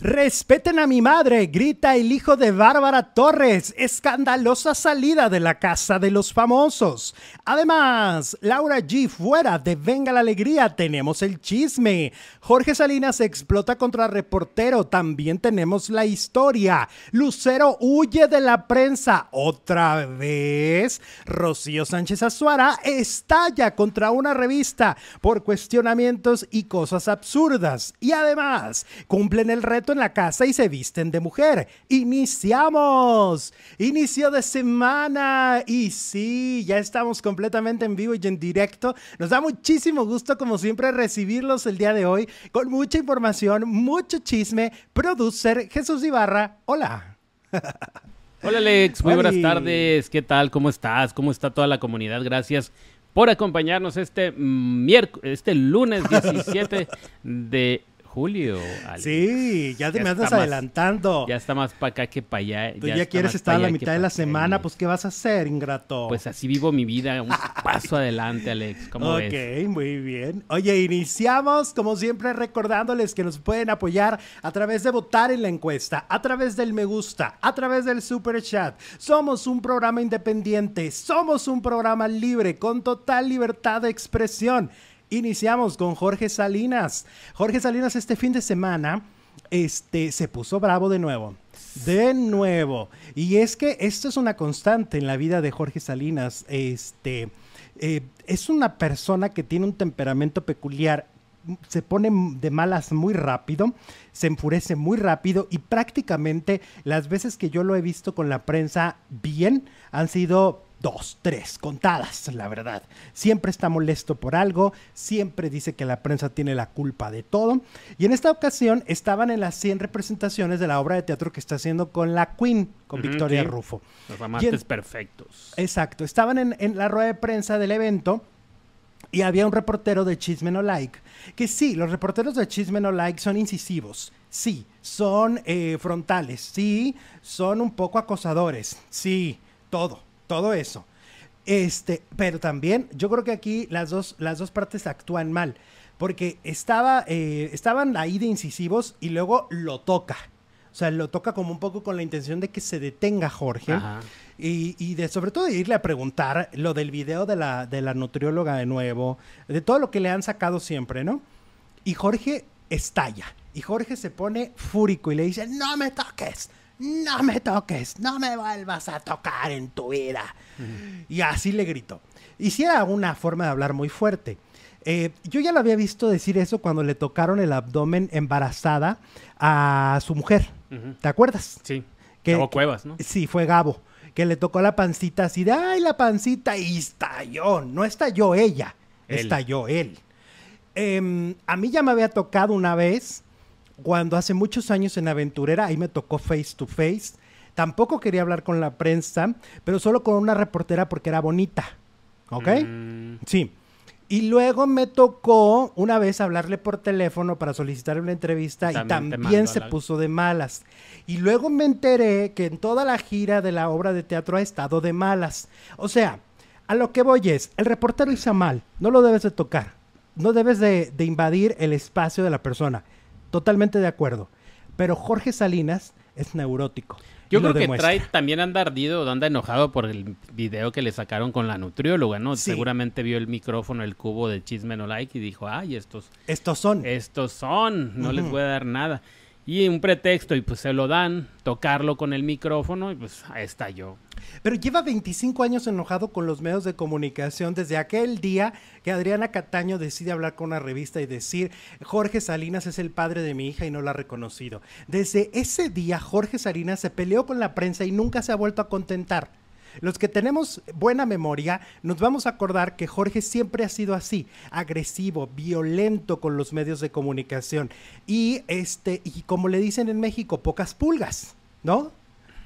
Respeten a mi madre, grita el hijo de Bárbara Torres. Escandalosa salida de la casa de los famosos. Además, Laura G fuera de Venga la Alegría, tenemos el chisme. Jorge Salinas explota contra reportero, también tenemos la historia. Lucero huye de la prensa otra vez. Rocío Sánchez Azuara estalla contra una revista por cuestionamientos y cosas absurdas. Y además, cumplen el reto en la casa y se visten de mujer. Iniciamos. Inicio de semana. Y sí, ya estamos completamente en vivo y en directo. Nos da muchísimo gusto, como siempre, recibirlos el día de hoy con mucha información, mucho chisme. Producer Jesús Ibarra. Hola. Hola Alex, muy buenas tardes. ¿Qué tal? ¿Cómo estás? ¿Cómo está toda la comunidad? Gracias por acompañarnos este miércoles, este lunes 17 de julio. Sí, ya te me andas adelantando. ya está más para acá que para allá. Tú ya, quieres estar a la mitad de la semana, pues ¿qué vas a hacer, ingrato? Pues así vivo mi vida, un paso adelante, Alex. ¿Cómo ves? Ok, muy bien. Oye, iniciamos como siempre recordándoles que nos pueden apoyar a través de votar en la encuesta, a través del me gusta, a través del super chat. Somos un programa independiente, somos un programa libre con total libertad de expresión. Iniciamos con Jorge Salinas. Jorge Salinas este fin de semana este, se puso bravo de nuevo. De nuevo. Y es que esto es una constante en la vida de Jorge Salinas. Este, eh, es una persona que tiene un temperamento peculiar. Se pone de malas muy rápido, se enfurece muy rápido y prácticamente las veces que yo lo he visto con la prensa bien han sido dos, tres, contadas, la verdad. Siempre está molesto por algo, siempre dice que la prensa tiene la culpa de todo. Y en esta ocasión estaban en las 100 representaciones de la obra de teatro que está haciendo con la Queen, con Victoria Rufo. Los amantes perfectos. Exacto, estaban en, la rueda de prensa del evento. Y había un reportero de Chisme No Like, que sí, los reporteros de Chisme No Like son incisivos, sí, son eh, frontales, sí, son un poco acosadores, sí, todo todo eso. Este, pero también yo creo que aquí las dos, las dos partes actúan mal, porque estaba, eh, estaban ahí de incisivos y luego lo toca. O sea, lo toca como un poco con la intención de que se detenga Jorge. Y, de sobre todo de irle a preguntar lo del video de la, de la nutrióloga de nuevo, de todo lo que le han sacado siempre, ¿no? Y Jorge estalla. Y Jorge se pone fúrico y le dice, no me toques, no me toques, no me vuelvas a tocar en tu vida. Y así le gritó. Y si era una forma de hablar muy fuerte. Eh, yo ya lo había visto decir eso cuando le tocaron el abdomen embarazada a su mujer. ¿Te acuerdas? Sí. Que, Gabo Cuevas, ¿no? Sí, fue Gabo. Que le tocó la pancita así de, ay, la pancita, y estalló. No estalló ella, estalló él. Em, a mí ya me había tocado una vez cuando hace muchos años en Aventurera, ahí me tocó face to face. Tampoco quería hablar con la prensa, pero solo con una reportera porque era bonita. ¿Ok? Mm. Sí. Y luego me tocó una vez hablarle por teléfono para solicitar una entrevista y también se puso de malas. Y luego me enteré que en toda la gira de la obra de teatro ha estado de malas. O sea, a lo que voy es, el reportero hizo mal, no lo debes de tocar, no debes de invadir el espacio de la persona. Totalmente de acuerdo. Pero Jorge Salinas es neurótico. Yo creo que trae también anda ardido, anda enojado por el video que le sacaron con la nutrióloga, ¿no? Seguramente vio el micrófono, el cubo de chisme no like y dijo, ay, estos... Estos son. Estos son, no les voy a dar nada. Y un pretexto, y pues se lo dan, tocarlo con el micrófono, y pues ahí está yo. Pero lleva 25 años enojado con los medios de comunicación desde aquel día que Adriana Cataño decide hablar con una revista y decir, Jorge Salinas es el padre de mi hija y no lo ha reconocido. Desde ese día, Jorge Salinas se peleó con la prensa y nunca se ha vuelto a contentar. Los que tenemos buena memoria nos vamos a acordar que Jorge siempre ha sido así, agresivo, violento con los medios de comunicación y este y como le dicen en México, pocas pulgas, ¿no?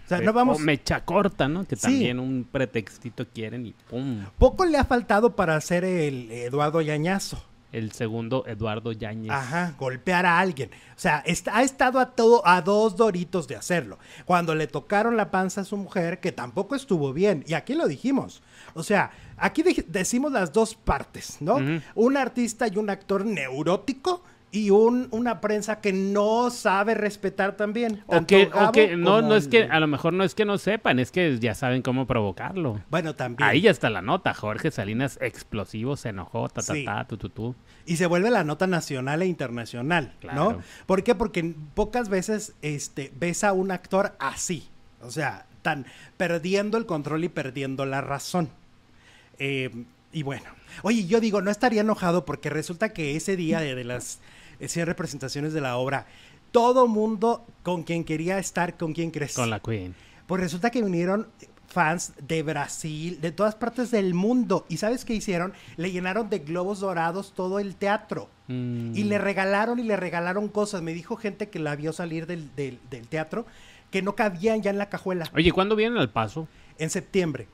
O sea, no vamos. O mecha corta, ¿no? Que también un pretextito quieren y pum. Poco le ha faltado para hacer el Eduardo Yañazo el segundo Eduardo Yáñez. Ajá, golpear a alguien. O sea, ha estado a, todo, a dos doritos de hacerlo. Cuando le tocaron la panza a su mujer, que tampoco estuvo bien. Y aquí lo dijimos. O sea, aquí decimos las dos partes, ¿no? Un artista y un actor neurótico y un, una prensa que no sabe respetar también. O que, o Gabo que no, no es que, a lo mejor no es que no sepan, es que ya saben cómo provocarlo. Bueno, también. Ahí ya está la nota. Jorge Salinas explosivo, se enojó, ta, ta, Sí. ta, tu, tu, tu. Y se vuelve la nota nacional e internacional, Claro. ¿no? ¿Por qué? Porque pocas veces este, ves a un actor así. O sea, tan perdiendo el control y perdiendo la razón. Eh, y bueno, oye, yo digo, no estaría enojado porque resulta que ese día de, de las 100 representaciones de la obra, todo mundo con quien quería estar, con quien crees. Con la Queen. Pues resulta que vinieron fans de Brasil, de todas partes del mundo. ¿Y sabes qué hicieron? Le llenaron de globos dorados todo el teatro. Mm. Y le regalaron y le regalaron cosas. Me dijo gente que la vio salir del, del- del teatro que no cabían ya en la cajuela Oye, ¿cuándo vienen al paso? en septiembre.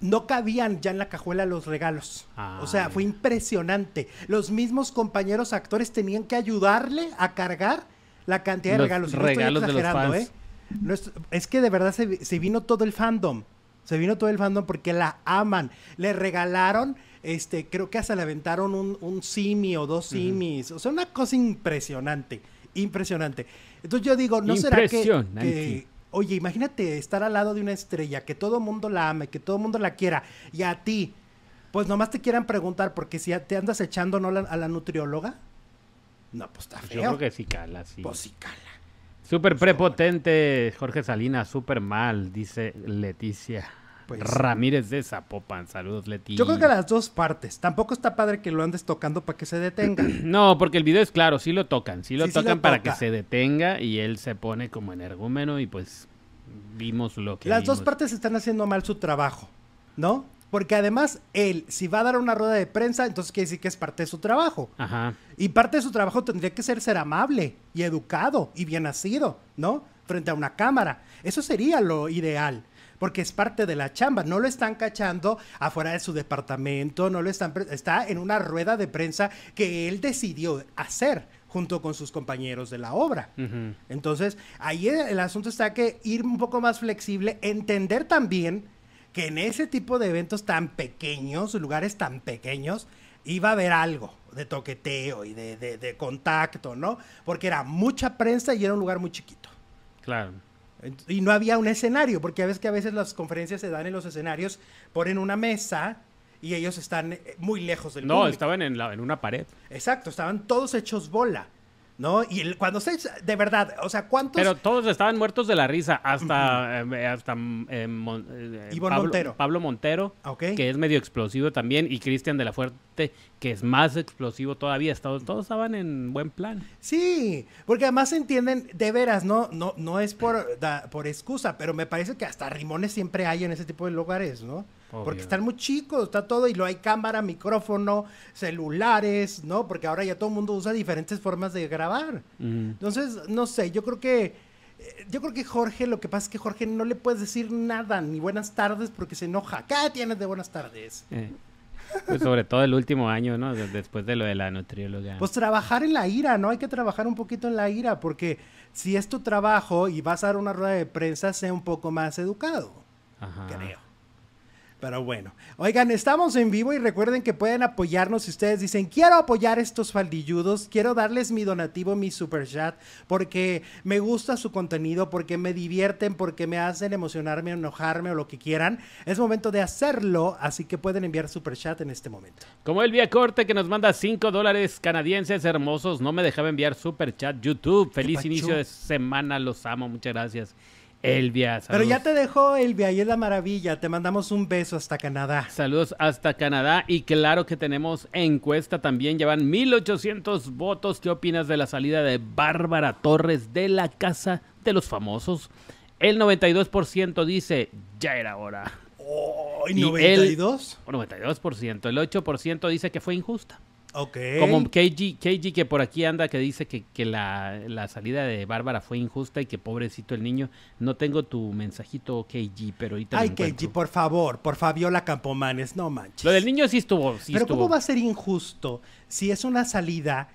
No cabían ya en la cajuela los regalos. Ah, o sea, fue impresionante. Los mismos compañeros actores tenían que ayudarle a cargar la cantidad de Los regalos. Y regalos de los exagerando, fans. ¿eh? No es, es que de verdad se, vi- se vino todo el fandom. Se vino todo el fandom porque la aman. Le regalaron, este, creo que hasta le aventaron un, un simi o dos simis. O sea, una cosa impresionante. Impresionante. Entonces yo digo, ¿no será que- que, oye, imagínate estar al lado de una estrella, que todo el mundo la ame, que todo el mundo la quiera, y a ti, pues nomás te quieran preguntar, porque si te andas echando ¿no? la- a la nutrióloga, no, pues está Yo feo. creo que sí cala, sí. Pues sí, cala. Súper prepotente, Jorge Salinas, súper mal, dice Leticia. Pues- Ramírez de Zapopan, saludos Leti. Yo creo que las dos partes. Tampoco está padre que lo andes tocando para que se detenga. No, porque el video es claro, sí lo tocan, sí lo Sí, sí lo tocan para que se detenga y él se pone como energúmeno y pues vimos lo que Las dos partes están haciendo mal su trabajo, ¿no? Porque además, él, si va a dar una rueda de prensa, entonces quiere decir que es parte de su trabajo. Ajá. Y parte de su trabajo tendría que ser ser amable y educado y bien nacido, ¿no? Frente a una cámara. Eso sería lo ideal. Porque es parte de la chamba. No lo están cachando afuera de su departamento, no lo están. Está en una rueda de prensa que él decidió hacer junto con sus compañeros de la obra. Entonces, ahí el, el asunto está que ir un poco más flexible, entender también que en ese tipo de eventos tan pequeños, lugares tan pequeños, iba a haber algo de toqueteo y de, de- de contacto, ¿no? Porque era mucha prensa y era un lugar muy chiquito. Claro. Y no había un escenario, porque a veces que a veces las conferencias se dan en los escenarios, ponen una mesa y ellos están eh, muy lejos del No, público. estaban en, la- en una pared. Exacto, estaban todos hechos bola, ¿no? Y el- cuando se de verdad, o sea, ¿cuántos Pero todos estaban muertos de la risa, hasta, eh, hasta eh, Mon- eh, Pablo, Montero. Pablo Montero, que es medio explosivo también, y Cristian de la Fuerte, que es más explosivo todavía. Todos, todos estaban en buen plan. Sí, porque además entienden, de veras, no, no, no es por, da- por excusa, pero me parece que hasta rimones siempre hay en ese tipo de lugares, ¿no? Obvio. Porque están muy chicos, está todo, y lo hay cámara, micrófono, celulares, ¿no? Porque ahora ya todo el mundo usa diferentes formas de grabar. Entonces, no sé, yo creo que, eh, yo creo que Jorge, lo que pasa es que Jorge no le puedes decir nada, ni buenas tardes, porque se enoja. ¿Qué tienes de buenas tardes? Eh, pues sobre todo el último año, ¿no? De- Después de lo de la nutrióloga. Pues trabajar en la ira, ¿no? Hay que trabajar un poquito en la ira, porque si es tu trabajo y vas a dar una rueda de prensa, sea un poco más educado, Ajá. creo. Pero bueno, oigan, estamos en vivo y recuerden que pueden apoyarnos si ustedes dicen, quiero apoyar estos faldilludos, quiero darles mi donativo, mi super chat, porque me gusta su contenido, porque me divierten, porque me hacen emocionarme, enojarme o lo que quieran. Es momento de hacerlo, así que pueden enviar super chat en este momento. Como Elvia Corte que nos manda 5 dólares canadienses hermosos. No me dejaba enviar super chat YouTube. Feliz inicio de semana. Los amo. Muchas gracias. Elvia. Pero ya saludos. te dejó, Elvia, y es la maravilla. Te mandamos un beso hasta Canadá. Saludos hasta Canadá y claro que tenemos encuesta también, llevan 1800 votos. ¿Qué opinas de la salida de Bárbara Torres de la Casa de los Famosos? El 92% dice, ya era hora. Oh, Y ¿y 92? O 92%, el 8% dice que fue injusta. Ok. Como KG, KG que por aquí anda que dice que, que la, la salida de Bárbara fue injusta y que pobrecito el niño. No tengo tu mensajito KG, pero ahorita lo Ay, encuentro. Keiji, por favor, por Fabiola Campomanes, no manches. Lo del niño sí estuvo, sí Pero estuvo. ¿cómo va a ser injusto si es una salida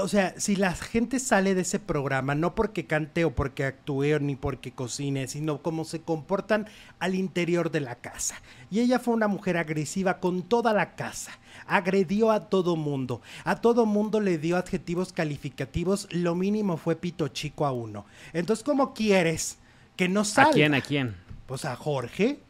o sea, si la gente sale de ese programa, no porque cante o porque actúe ni porque cocine, sino cómo se comportan al interior de la casa. Y ella fue una mujer agresiva con toda la casa. Agredió a todo mundo. A todo mundo le dio adjetivos calificativos. Lo mínimo fue pito chico a uno. Entonces, ¿cómo quieres que no salga? ¿A quién? ¿A quién? Pues a Jorge.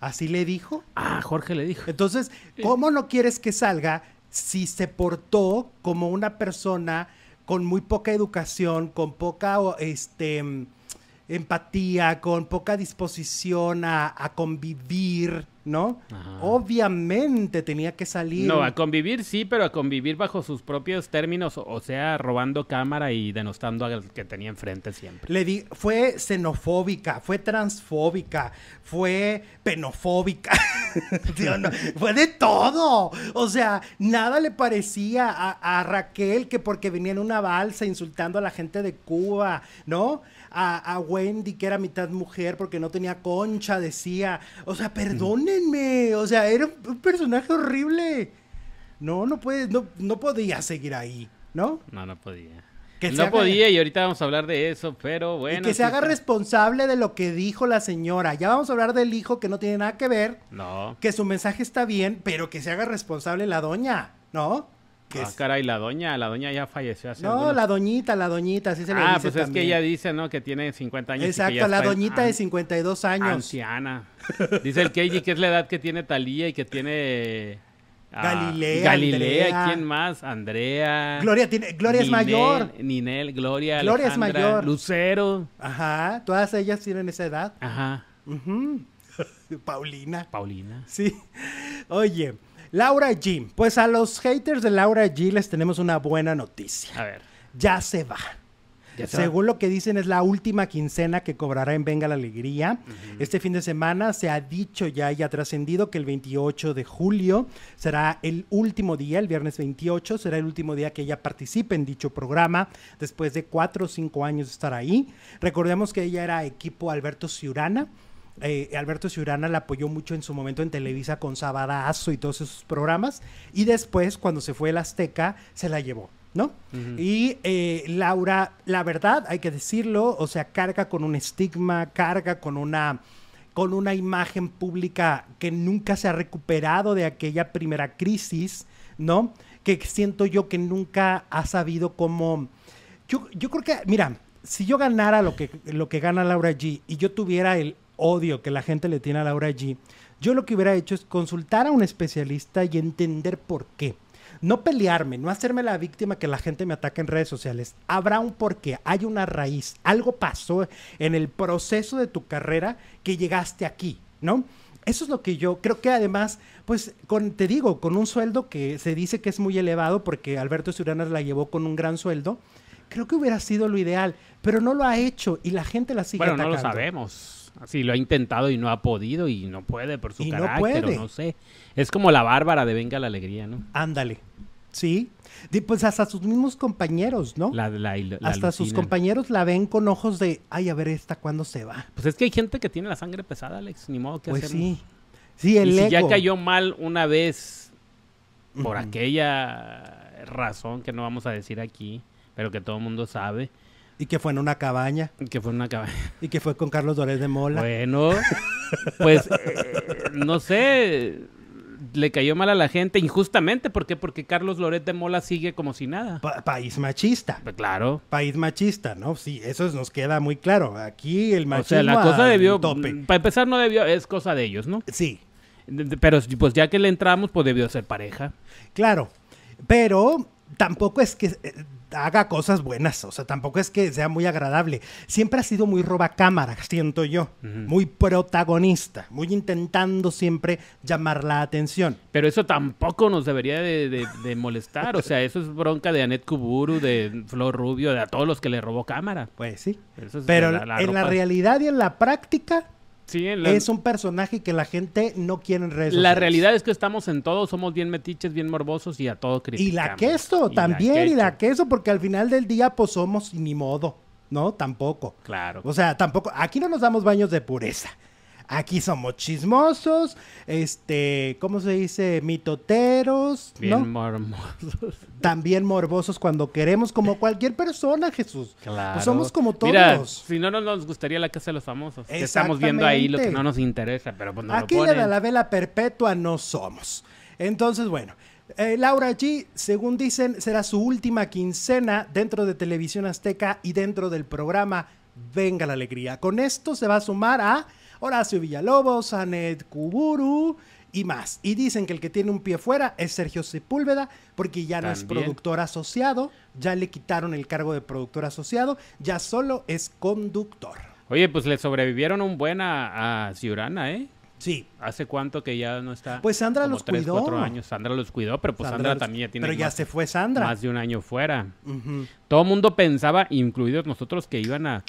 Así le dijo. Ah, Jorge le dijo. Entonces, ¿cómo no quieres que salga si se portó como una persona con muy poca educación, con poca este, empatía, con poca disposición a, a convivir, ¿no? Obviamente tenía que salir. No, a convivir sí, pero a convivir bajo sus propios términos, o sea, robando cámara y denostando al que tenía enfrente siempre. Le di, fue xenofóbica, fue transfóbica, fue penofóbica, fue de todo. O sea, nada le parecía a, a Raquel que porque venía en una balsa insultando a la gente de Cuba, ¿no? A, Wendy, que era mitad mujer porque no tenía concha, decía. O sea, perdónenme. O sea, era un personaje horrible. No, no puede, no, no podía seguir ahí, ¿no? No, no podía. no podía y ahorita vamos a hablar de eso, pero bueno. Y que se haga responsable de lo que dijo la señora. Ya vamos a hablar del hijo que no tiene nada que ver. No. Que su mensaje está bien, pero que se haga responsable la doña, ¿no? Ah, caray, la doña, la doña ya falleció hace No, la doñita, la doñita, así se le ah, dice Ah, pues es que ella dice, ¿no? Que tiene 50 años. Exacto, la doñita de 52 años. Anciana. Dice el Keiji que es la edad que tiene Talía y que tiene... Ah, Galilea. Galilea, ¿quién más? Andrea. Gloria, tiene, Gloria es mayor. Ninel, Gloria, Gloria es mayor. Lucero. Ajá, todas ellas tienen esa edad. Ajá. Paulina. Paulina. Sí. Oye, Laura G. Pues a los haters de Laura G les tenemos una buena noticia. A ver. Ya se va. Según lo que dicen, es la última quincena que cobrará en Venga la Alegría. Este fin de semana se ha dicho ya y ha trascendido que el 28 de julio será el último día, el viernes 28, será el último día que ella participe en dicho programa, después de cuatro o cinco años de estar ahí. Recordemos que ella era equipo Alberto Ciurana eh, Alberto Ciurana la apoyó mucho en su momento en Televisa con Sabadazo y todos esos programas. Y después, cuando se fue el Azteca, se la llevó. ¿no? Y eh, Laura, la verdad, hay que decirlo, o sea, carga con un estigma, carga con una, con una imagen pública que nunca se ha recuperado de aquella primera crisis, ¿no? Que siento yo que nunca ha sabido cómo... Yo, yo creo que, mira, si yo ganara lo que, lo que gana Laura G y yo tuviera el odio que la gente le tiene a Laura G, yo lo que hubiera hecho es consultar a un especialista y entender por qué. No pelearme, no hacerme la víctima que la gente me ataca en redes sociales. Habrá un porqué, hay una raíz. Algo pasó en el proceso de tu carrera que llegaste aquí, ¿no? Eso es lo que yo creo que además, pues con, te digo, con un sueldo que se dice que es muy elevado porque Alberto Ciuranas la llevó con un gran sueldo, creo que hubiera sido lo ideal, pero no lo ha hecho y la gente la sigue bueno, no lo sabemos. Sí, lo ha intentado y no ha podido y no puede por su carácter, no, no sé. Es como la bárbara de Venga la Alegría, ¿no? Ándale. Sí. Pues hasta sus mismos compañeros, ¿no? La, la, hasta sus compañeros la ven con ojos de, ay, a ver esta cuándo se va. Pues es que hay gente que tiene la sangre pesada, Alex, ni modo que Pues sí. Sí, el y si ya cayó mal una vez por aquella razón que no vamos a decir aquí, pero que todo el mundo sabe, y que fue en una cabaña. Y que fue en una cabaña. Y que fue con Carlos Dores de Mola. Bueno, pues eh, no sé, le cayó mal a la gente injustamente. ¿Por qué? Porque Carlos Loret de Mola sigue como si nada. país machista. Pues claro. País machista, ¿no? Sí, eso nos queda muy claro. Aquí el machismo. O sea, la cosa debió. Para empezar, no debió. Es cosa de ellos, ¿no? Sí. Pero pues ya que le entramos, pues debió ser pareja. Claro. Pero tampoco es que eh, haga cosas buenas, o sea, tampoco es que sea muy agradable. Siempre ha sido muy robacámara, siento yo, muy protagonista, muy intentando siempre llamar la atención. Pero eso tampoco nos debería de, molestar, o sea, eso es bronca de Anet Kuburu, de Flor Rubio, de a todos los que le robó cámara. Pues sí, pero en la realidad y en la práctica es un personaje que la gente no quiere en redes La realidad es que estamos en todo, somos bien metiches, bien morbosos y a todo criticamos. Y la queso también, y la queso, porque al final del día pues somos ni modo, ¿no? Tampoco. Claro. O sea, tampoco, aquí no nos damos baños de pureza. Aquí somos chismosos, este, ¿cómo se dice? Mitoteros, Bien ¿no? mormosos. También morbosos cuando queremos, como cualquier persona, Jesús. Claro. Pues somos como todos. Mira, si no, no nos gustaría la casa de los famosos. que Estamos viendo ahí lo que no nos interesa, pero pues no Aquí lo ponen. la vela perpetua no somos. Entonces, bueno, eh, Laura G, según dicen, será su última quincena dentro de Televisión Azteca y dentro del programa Venga la Alegría. Con esto se va a sumar a Horacio Villalobos, Anet Kuburu y más. Y dicen que el que tiene un pie fuera es Sergio Sepúlveda, porque ya no es productor asociado, ya le quitaron el cargo de productor asociado, ya solo es conductor. Oye, pues le sobrevivieron un buen a, a Ciurana, ¿eh? Sí, ¿Hace cuánto que ya no está? Pues Sandra Como los tres, cuidó. cuatro años. Sandra los cuidó, pero pues Sandra, los- también ya tiene Pero ya más, se fue Sandra. más de un año fuera. Todo el mundo pensaba, incluidos nosotros, que iban a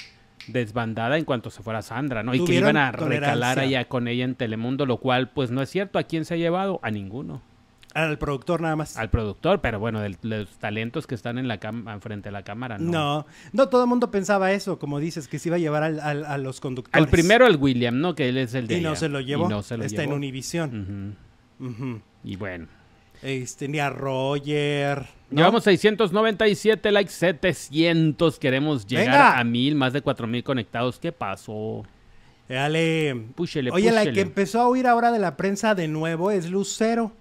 desbandada en cuanto se fuera Sandra, ¿no? Y que iban a recalar allá con ella en Telemundo, lo cual pues no es cierto. ¿A quién se ha llevado? A ninguno. Al productor nada más. Al productor, pero bueno, de los talentos que están en la cam- frente a la cámara, no. No, no todo el mundo pensaba eso, como dices, que se iba a llevar al- al- a los conductores. Al primero el William, ¿no? Que él es el de Y no se lo llevó. Y no se lo Está en. Univisión. Y bueno. Este, ni a Roger. ¿no? Llevamos 697 likes, 700. Queremos llegar Venga. a mil, más de 4000 conectados. ¿Qué pasó? Dale. Púchele, Oye, la púchele. que empezó a oír ahora de la prensa de nuevo es Lucero.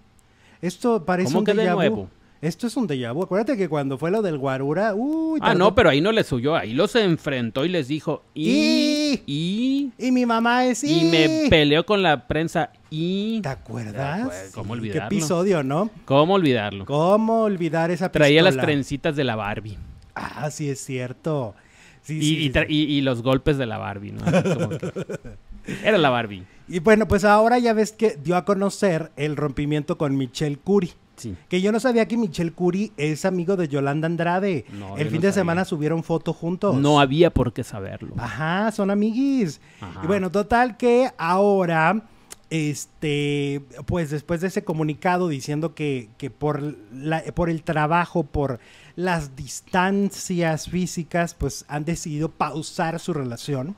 Esto parece ¿Cómo un que de nuevo? Esto es un déjà vu. Acuérdate que cuando fue lo del Guarura, uy, Ah, no, pero ahí no les huyó. Ahí los enfrentó y les dijo. Y. Y. Y mi mamá es Y me peleó con la prensa. Y. ¿Te acuerdas? ¿cómo olvidarlo? Qué episodio, ¿no? ¿Cómo olvidarlo? ¿Cómo olvidar esa Traía las pistola? trencitas de la Barbie. Ah, sí es cierto. Sí, Y, sí, y sí, y- y los golpes de la Barbie, ¿no? Así como que- Era la Barbie. Y bueno, pues ahora ya ves que dio a conocer el rompimiento con Michelle Curie. Sí. Que yo no sabía que Michelle Curie es amigo de Yolanda Andrade. No, el fin no de semana subieron foto juntos. No había por qué saberlo. Ajá, son amiguis. Ajá. Y bueno, total que ahora, este, pues después de ese comunicado diciendo que, que por, la- por el trabajo, por las distancias físicas, pues han decidido pausar su relación.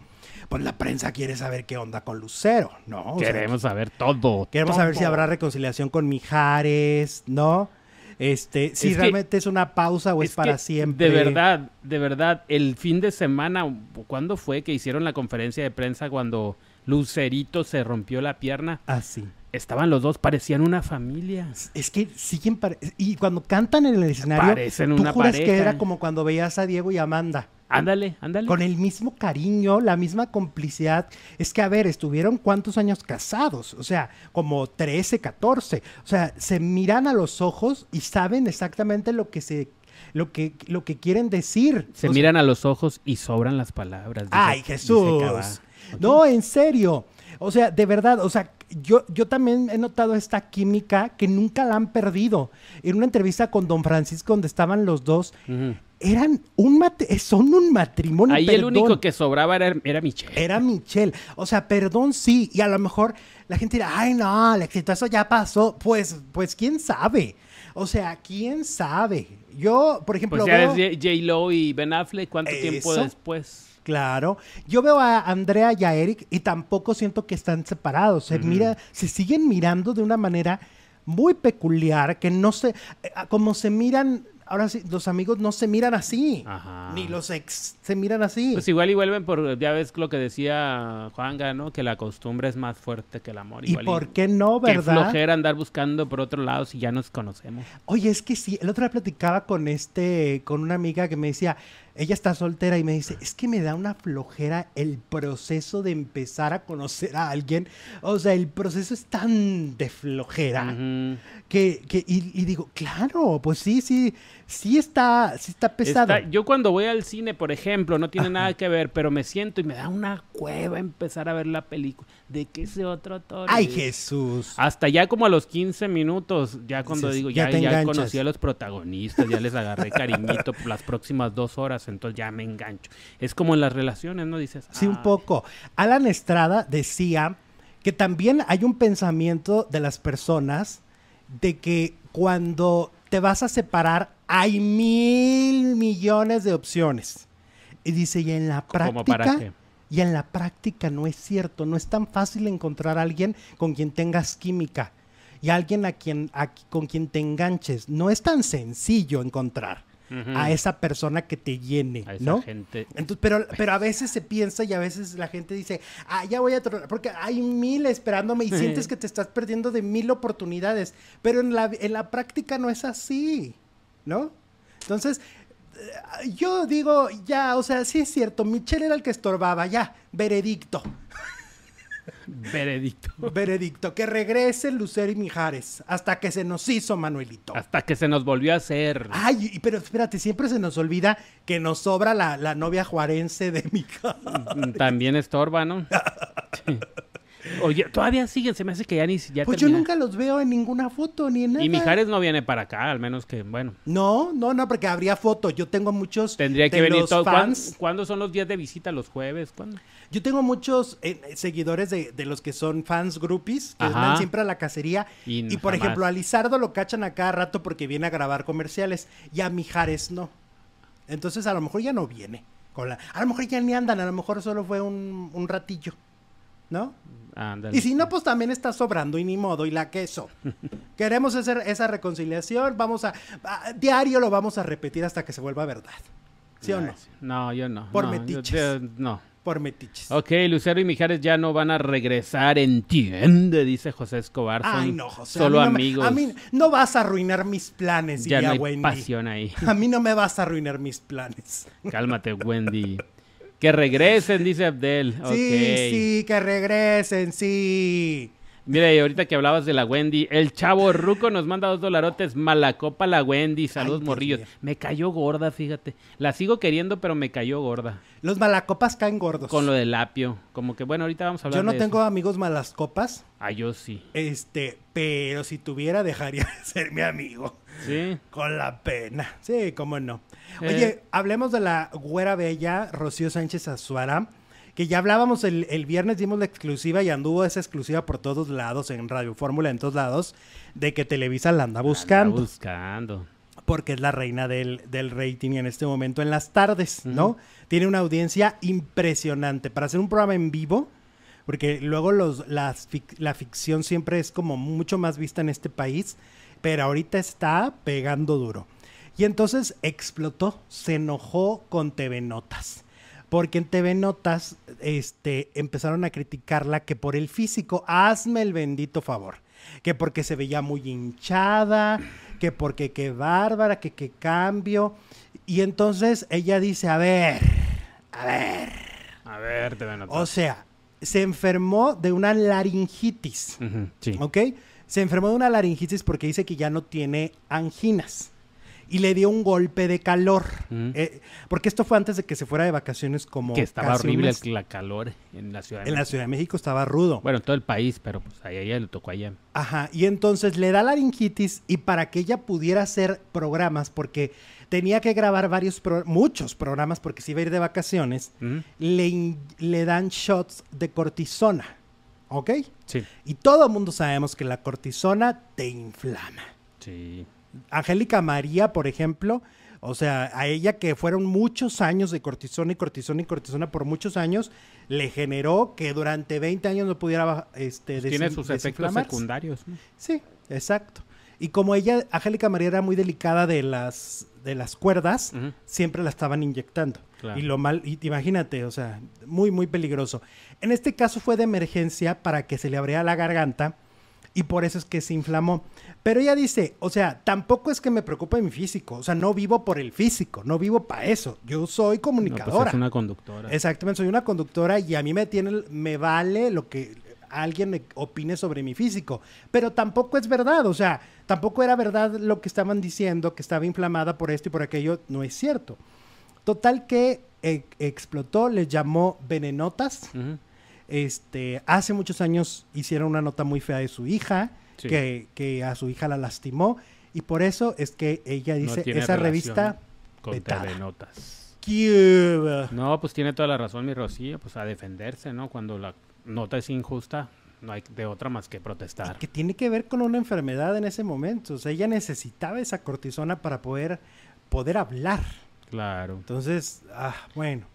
Pues la prensa quiere saber qué onda con Lucero, ¿no? O sea, Queremos saber todo. Queremos todo. saber si habrá reconciliación con Mijares, ¿no? Este, si Es que- realmente es una pausa o es, Es para que, siempre. De verdad, de verdad, el fin de semana, ¿cuándo fue que hicieron la conferencia de prensa cuando Lucerito se rompió la pierna? Así. Estaban los dos, parecían una familia. Es que siguen y cuando cantan en el escenario, Parecen tú una juras que pareja. era como cuando veías a Diego y Amanda. Ándale, ándale. Con el mismo cariño, la misma complicidad. Es que, a ver, estuvieron cuántos años casados, o sea, como 13, 14. O sea, se miran a los ojos y saben exactamente lo que se lo que, lo que quieren decir. Se O sea, miran a los ojos y sobran las palabras. dice- Ay, Jesús. No, en serio. O sea, de verdad, o sea, yo, yo también he notado esta química que nunca la han perdido. En una entrevista con Don Francisco, donde estaban los dos. Eran un mate- son un matrimonio. Ahí el único que sobraba era, era Michelle. Era Michelle. O sea, perdón, sí. Y a lo mejor la gente dirá, ay, no, el exitoso ya pasó. Pues, pues, quién sabe. O sea, quién sabe. Yo, por ejemplo, Pues ya veo- es J- J-Lo y Ben Affleck, ¿cuánto tiempo Eso. después? Claro. Yo veo a Andrea y a Eric y tampoco siento que están separados. Se mira, se siguen mirando de una manera muy peculiar que no se, eh, como se miran, ahora sí, los amigos no se miran así. Ajá. Ni los ex se miran así. Pues igual y vuelven por, ya ves lo que decía Juanga, ¿no? Que la costumbre es más fuerte que el amor. ¿Y por qué no, Qué verdad? flojera andar buscando por otro lado si ya nos conocemos. Oye, es que sí, el otro día platicaba con este, con una amiga que me decía, ella está soltera y me dice, es que me da una flojera el proceso de empezar a conocer a alguien. O sea, el proceso es tan de flojera. Que, que y, y digo, claro, pues sí, sí, sí está, sí está pesado. Está- yo cuando voy al cine, por ejemplo, no tiene nada que ver, pero me siento y me da una cueva empezar a ver la película. ¿De qué ese otro actor? Ay, es? Jesús. Hasta ya como a los 15 minutos, ya cuando digo, ya ya, ya conocí a los protagonistas, ya les agarré cariñito por las próximas dos horas, entonces ya me engancho. Es como en las relaciones, ¿no? Dices, Sí, un "Ay, poco. Alan Estrada decía que también hay un pensamiento de las personas de que cuando te vas a separar hay mil millones de opciones. Y dice, y en la ¿Cómo para práctica, qué? Y en la práctica no es cierto, no es tan fácil encontrar a alguien con quien tengas química y alguien a quien, a- con quien te enganches. No es tan sencillo encontrar A esa persona que te llene, A esa ¿no? gente. Entonces, pero, pero a veces se piensa y a veces la gente dice, ah, ya voy a tronar, porque hay mil esperándome y Sí. sientes que te estás perdiendo de mil oportunidades. Pero en la, en la práctica no es así, ¿no? Entonces, eh, yo digo, ya, o sea, sí es cierto, Michelle era el que estorbaba, ya, veredicto, Veredicto. veredicto, que regrese Lucero y Mijares, hasta que se nos hizo Manuelito. Hasta que se nos volvió a hacer. Ay, y- pero espérate, siempre se nos olvida que nos sobra la, la novia juarense de Mijares. También estorba, ¿no? Sí. Oye, todavía siguen, se me hace que ya ni ya Pues yo nunca los veo en ninguna foto ni en nada. Y Mijares no viene para acá, al menos que, bueno, No, no, no, porque habría foto. Yo tengo muchos tendría que de venir los todo. ¿Cuán- fans. ¿Cuándo, son los días de visita? ¿Los jueves? ¿Cuándo? Yo tengo muchos eh, seguidores de, de los que son fans groupies, que Ajá. van siempre a la cacería. Y Y, por jamás. ejemplo, a Lizardo lo cachan a cada rato porque viene a grabar comerciales. Y a Mijares no. Entonces a lo mejor ya no viene. Con la, a lo mejor ya ni andan, a lo mejor solo fue un, un ratillo. ¿No? Y si no, pues también está sobrando y ni modo, y la queso. Queremos hacer esa reconciliación, vamos a, a- diario lo vamos a repetir hasta que se vuelva verdad. ¿Sí o no? No, yo no. Por no, yo- metiches. yo- no. Por metiches. Ok, Lucero y Mijares ya no van a regresar, entiende, dice José Escobar. Son Ay, no, José. Solo a me- amigos. a mí no vas a arruinar mis planes, ya diría no hay Wendy. pasión ahí. A mí no me vas a arruinar mis planes. Cálmate, Wendy. Que regresen, dice Abdel. Sí, sí, que regresen, sí. Mira, y ahorita que hablabas de la Wendy, el chavo Ruco nos manda dos dolarotes, malacopa la Wendy, saludos Dios morrillos. Me cayó gorda, fíjate. La sigo queriendo, pero me cayó gorda. Los malacopas caen gordos. Con lo del apio. Como que, bueno, ahorita vamos a hablar Yo no de tengo eso. amigos malas copas, Ah, yo sí. este, pero si tuviera dejaría de ser mi amigo. Sí. Con la pena. Sí, cómo no. Eh. Oye, hablemos de la güera bella, Rocío Sánchez Azuara, que ya hablábamos el, el viernes, dimos la exclusiva y anduvo esa exclusiva por todos lados, en Radio Fórmula, en todos lados, de que Televisa la anda buscando, Anda buscando. porque es la reina del, del rating en este momento en las tardes, ¿no? Tiene una audiencia impresionante. Para hacer un programa en vivo, porque luego los, las fic- la ficción siempre es como mucho más vista en este país, pero ahorita está pegando duro. Y entonces explotó, se enojó con TV Notas. Porque en TV Notas este, empezaron a criticarla que por el físico, hazme el bendito favor. Que porque se veía muy hinchada, que porque qué bárbara, que qué cambio. Y entonces ella dice, a ver, a ver. A ver, van a O sea, se enfermó de una laringitis. Sí. ¿Ok? Se enfermó de una laringitis porque dice que ya no tiene anginas. Y le dio un golpe de calor. Ujú. Eh, porque esto fue antes de que se fuera de vacaciones como... Que estaba horrible mes. la calor en la ciudad. de En la México. Ciudad de México estaba rudo. Bueno, en todo el país, pero pues ahí ella le tocó allá. Ajá, y entonces le da laringitis y para que ella pudiera hacer programas, porque tenía que grabar varios, pro- muchos programas, porque se iba a ir de vacaciones, Ujú, le, le dan shots de cortisona, ¿ok? Sí. Y todo el mundo sabemos que la cortisona te inflama. Sí. Angélica María, por ejemplo, o sea, a ella que fueron muchos años de cortisona y cortisona y cortisona por muchos años, le generó que durante 20 años no pudiera este, Pues tiene sus efectos secundarios. ¿no? Sí, exacto. Y como ella, Angélica María era muy delicada de las, de las cuerdas, siempre la estaban inyectando. Claro. Y lo mal, y imagínate, o sea, muy, muy peligroso. En este caso fue de emergencia para que se le abriera la garganta y por eso es que se inflamó. Pero ella dice, o sea, tampoco es que me preocupe mi físico, o sea, no vivo por el físico, no vivo para eso. Yo soy No, pues comunicadora. es una conductora. Exactamente, soy una conductora y a mí me tiene, me vale lo que alguien me opine sobre mi físico. Pero tampoco es verdad, o sea, tampoco era verdad lo que estaban diciendo, que estaba inflamada por esto y por aquello, no es cierto. Total que eh, explotó, les llamó venenotas. Ujú. Este, hace muchos años hicieron una nota muy fea de su hija, Sí. que, que a su hija la lastimó, y por eso es que ella dice, esa revista... Con vetada. TV Notas. ¿qué? No, pues tiene toda la razón mi Rocío, pues a defenderse, ¿no? Cuando la nota es injusta, no hay de otra más que protestar. que tiene que ver con una enfermedad en ese momento. O sea, ella necesitaba esa cortisona para poder, poder hablar. Claro. Entonces, ah, bueno.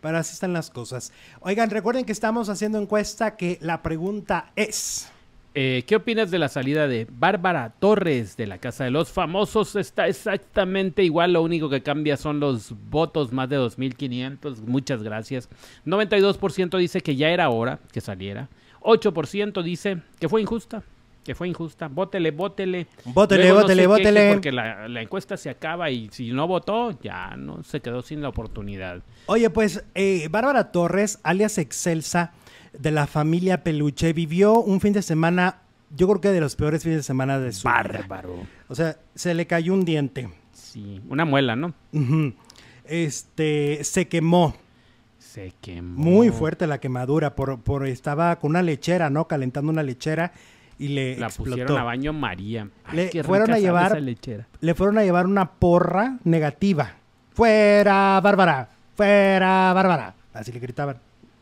Pero así están las cosas. Oigan, recuerden que estamos haciendo encuesta que la pregunta es... Eh, ¿Qué opinas de la salida de Bárbara Torres de la Casa de los Famosos? Está exactamente igual, lo único que cambia son los votos, más de 2.500. Muchas gracias. 92% dice que ya era hora que saliera. 8% dice que fue injusta. Que fue injusta. Vótele, vótele. Vótele, Luego no vótele, se queje vótele. Porque la, la encuesta se acaba y si no votó, ya no se quedó sin la oportunidad. Oye, pues eh, Bárbara Torres, alias Excelsa, de la familia Peluche, vivió un fin de semana, yo creo que de los peores fines de semana de su vida. Bárbaro. O sea, se le cayó un diente. Sí, una muela, ¿no? Este, se quemó. Se quemó. Muy fuerte la quemadura. Por, por estaba con una lechera, ¿no? Calentando una lechera y le La explotó. pusieron a baño María. Ay, Le fueron a llevar-. Le fueron a llevar una porra negativa. ¡Fuera, Bárbara! ¡Fuera, Bárbara! Así le gritaban.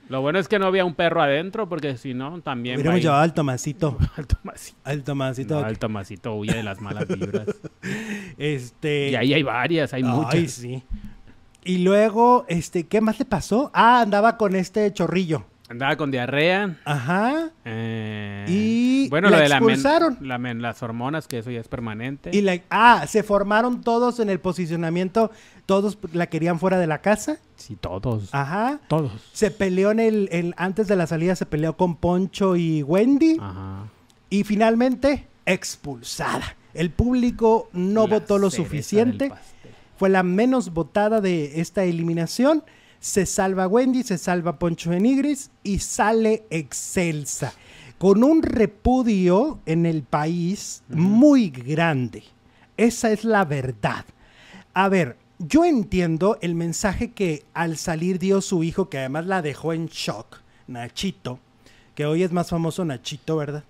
Lo bueno es que no había un perro adentro, porque si no, también. Hubiéramos va llevado al Tomasito. al Tomasito. Al Tomasito. No, el Tomasito huye de las malas vibras. Este. y ahí hay varias, hay Ay, muchas. sí. Y luego, este, ¿qué más le pasó? Ah, andaba con este chorrillo. Andaba con diarrea. Ajá. eh, Y bueno, la lo de la men- expulsaron. la men- las hormonas, que eso ya es permanente. Y la, ah, se formaron todos en el posicionamiento. Todos la querían fuera de la casa. Sí, todos. Ajá. Todos. Se peleó en el, el- antes de la salida, se peleó con Poncho y Wendy. Ajá. Y finalmente, expulsada. El público no La votó lo suficiente. Fue la menos votada de esta eliminación. Se salva Wendy, se salva Poncho de Nigris y sale excelsa. Con un repudio en el país muy grande. Esa es la verdad. A ver, yo entiendo el mensaje que al salir dio su hijo, que además la dejó en shock, Nachito, que hoy es más famoso Nachito, ¿verdad?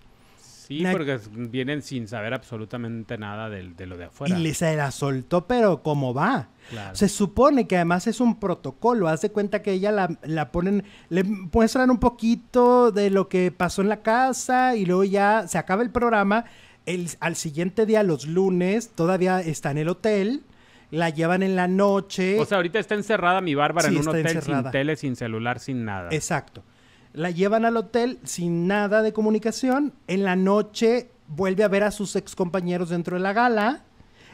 Sí, porque vienen sin saber absolutamente nada de, lo de afuera. Y se la soltó, pero ¿cómo va? Claro. Se supone que además es un protocolo. Haz de cuenta que ella la, la ponen, le muestran un poquito de lo que pasó en la casa y luego ya se acaba el programa. El, al siguiente día, los lunes, todavía está en el hotel. La llevan en la noche. O sea, ahorita está encerrada mi Bárbara Sí, en un hotel encerrada. sin tele, sin celular, sin nada. Exacto. La llevan al hotel sin nada de comunicación. En la noche vuelve a ver a sus ex compañeros dentro de la gala.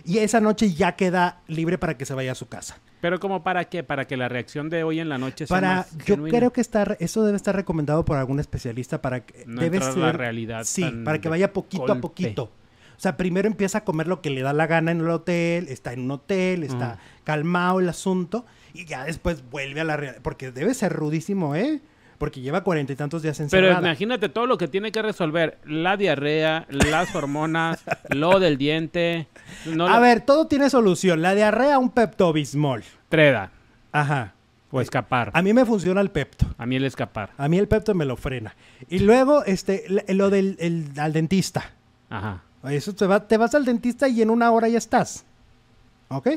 Y esa noche ya queda libre para que se vaya a su casa. Pero como para qué? Para que la reacción de hoy en la noche sea Para, más yo genuina. creo que está, eso debe estar recomendado por algún especialista para que No debe ser la realidad Sí, para que vaya poquito a poquito. O sea, primero empieza a comer lo que le da la gana en el hotel, está en un hotel, está calmado el asunto y ya después vuelve a la realidad, porque debe ser rudísimo, ¿eh? Porque lleva cuarenta y tantos días Pero encerrada. imagínate todo lo que tiene que resolver. La diarrea, las hormonas, lo del diente. No a lo- ver, todo tiene solución. La diarrea, un Pepto-Bismol. Treda. Ajá. O escapar. A mí me funciona el Pepto. A mí el escapar. A mí el Pepto me lo frena. Y luego, este, lo del el- al dentista. Ajá. Eso te, va- te vas al dentista y en una hora ya estás. ¿Ok?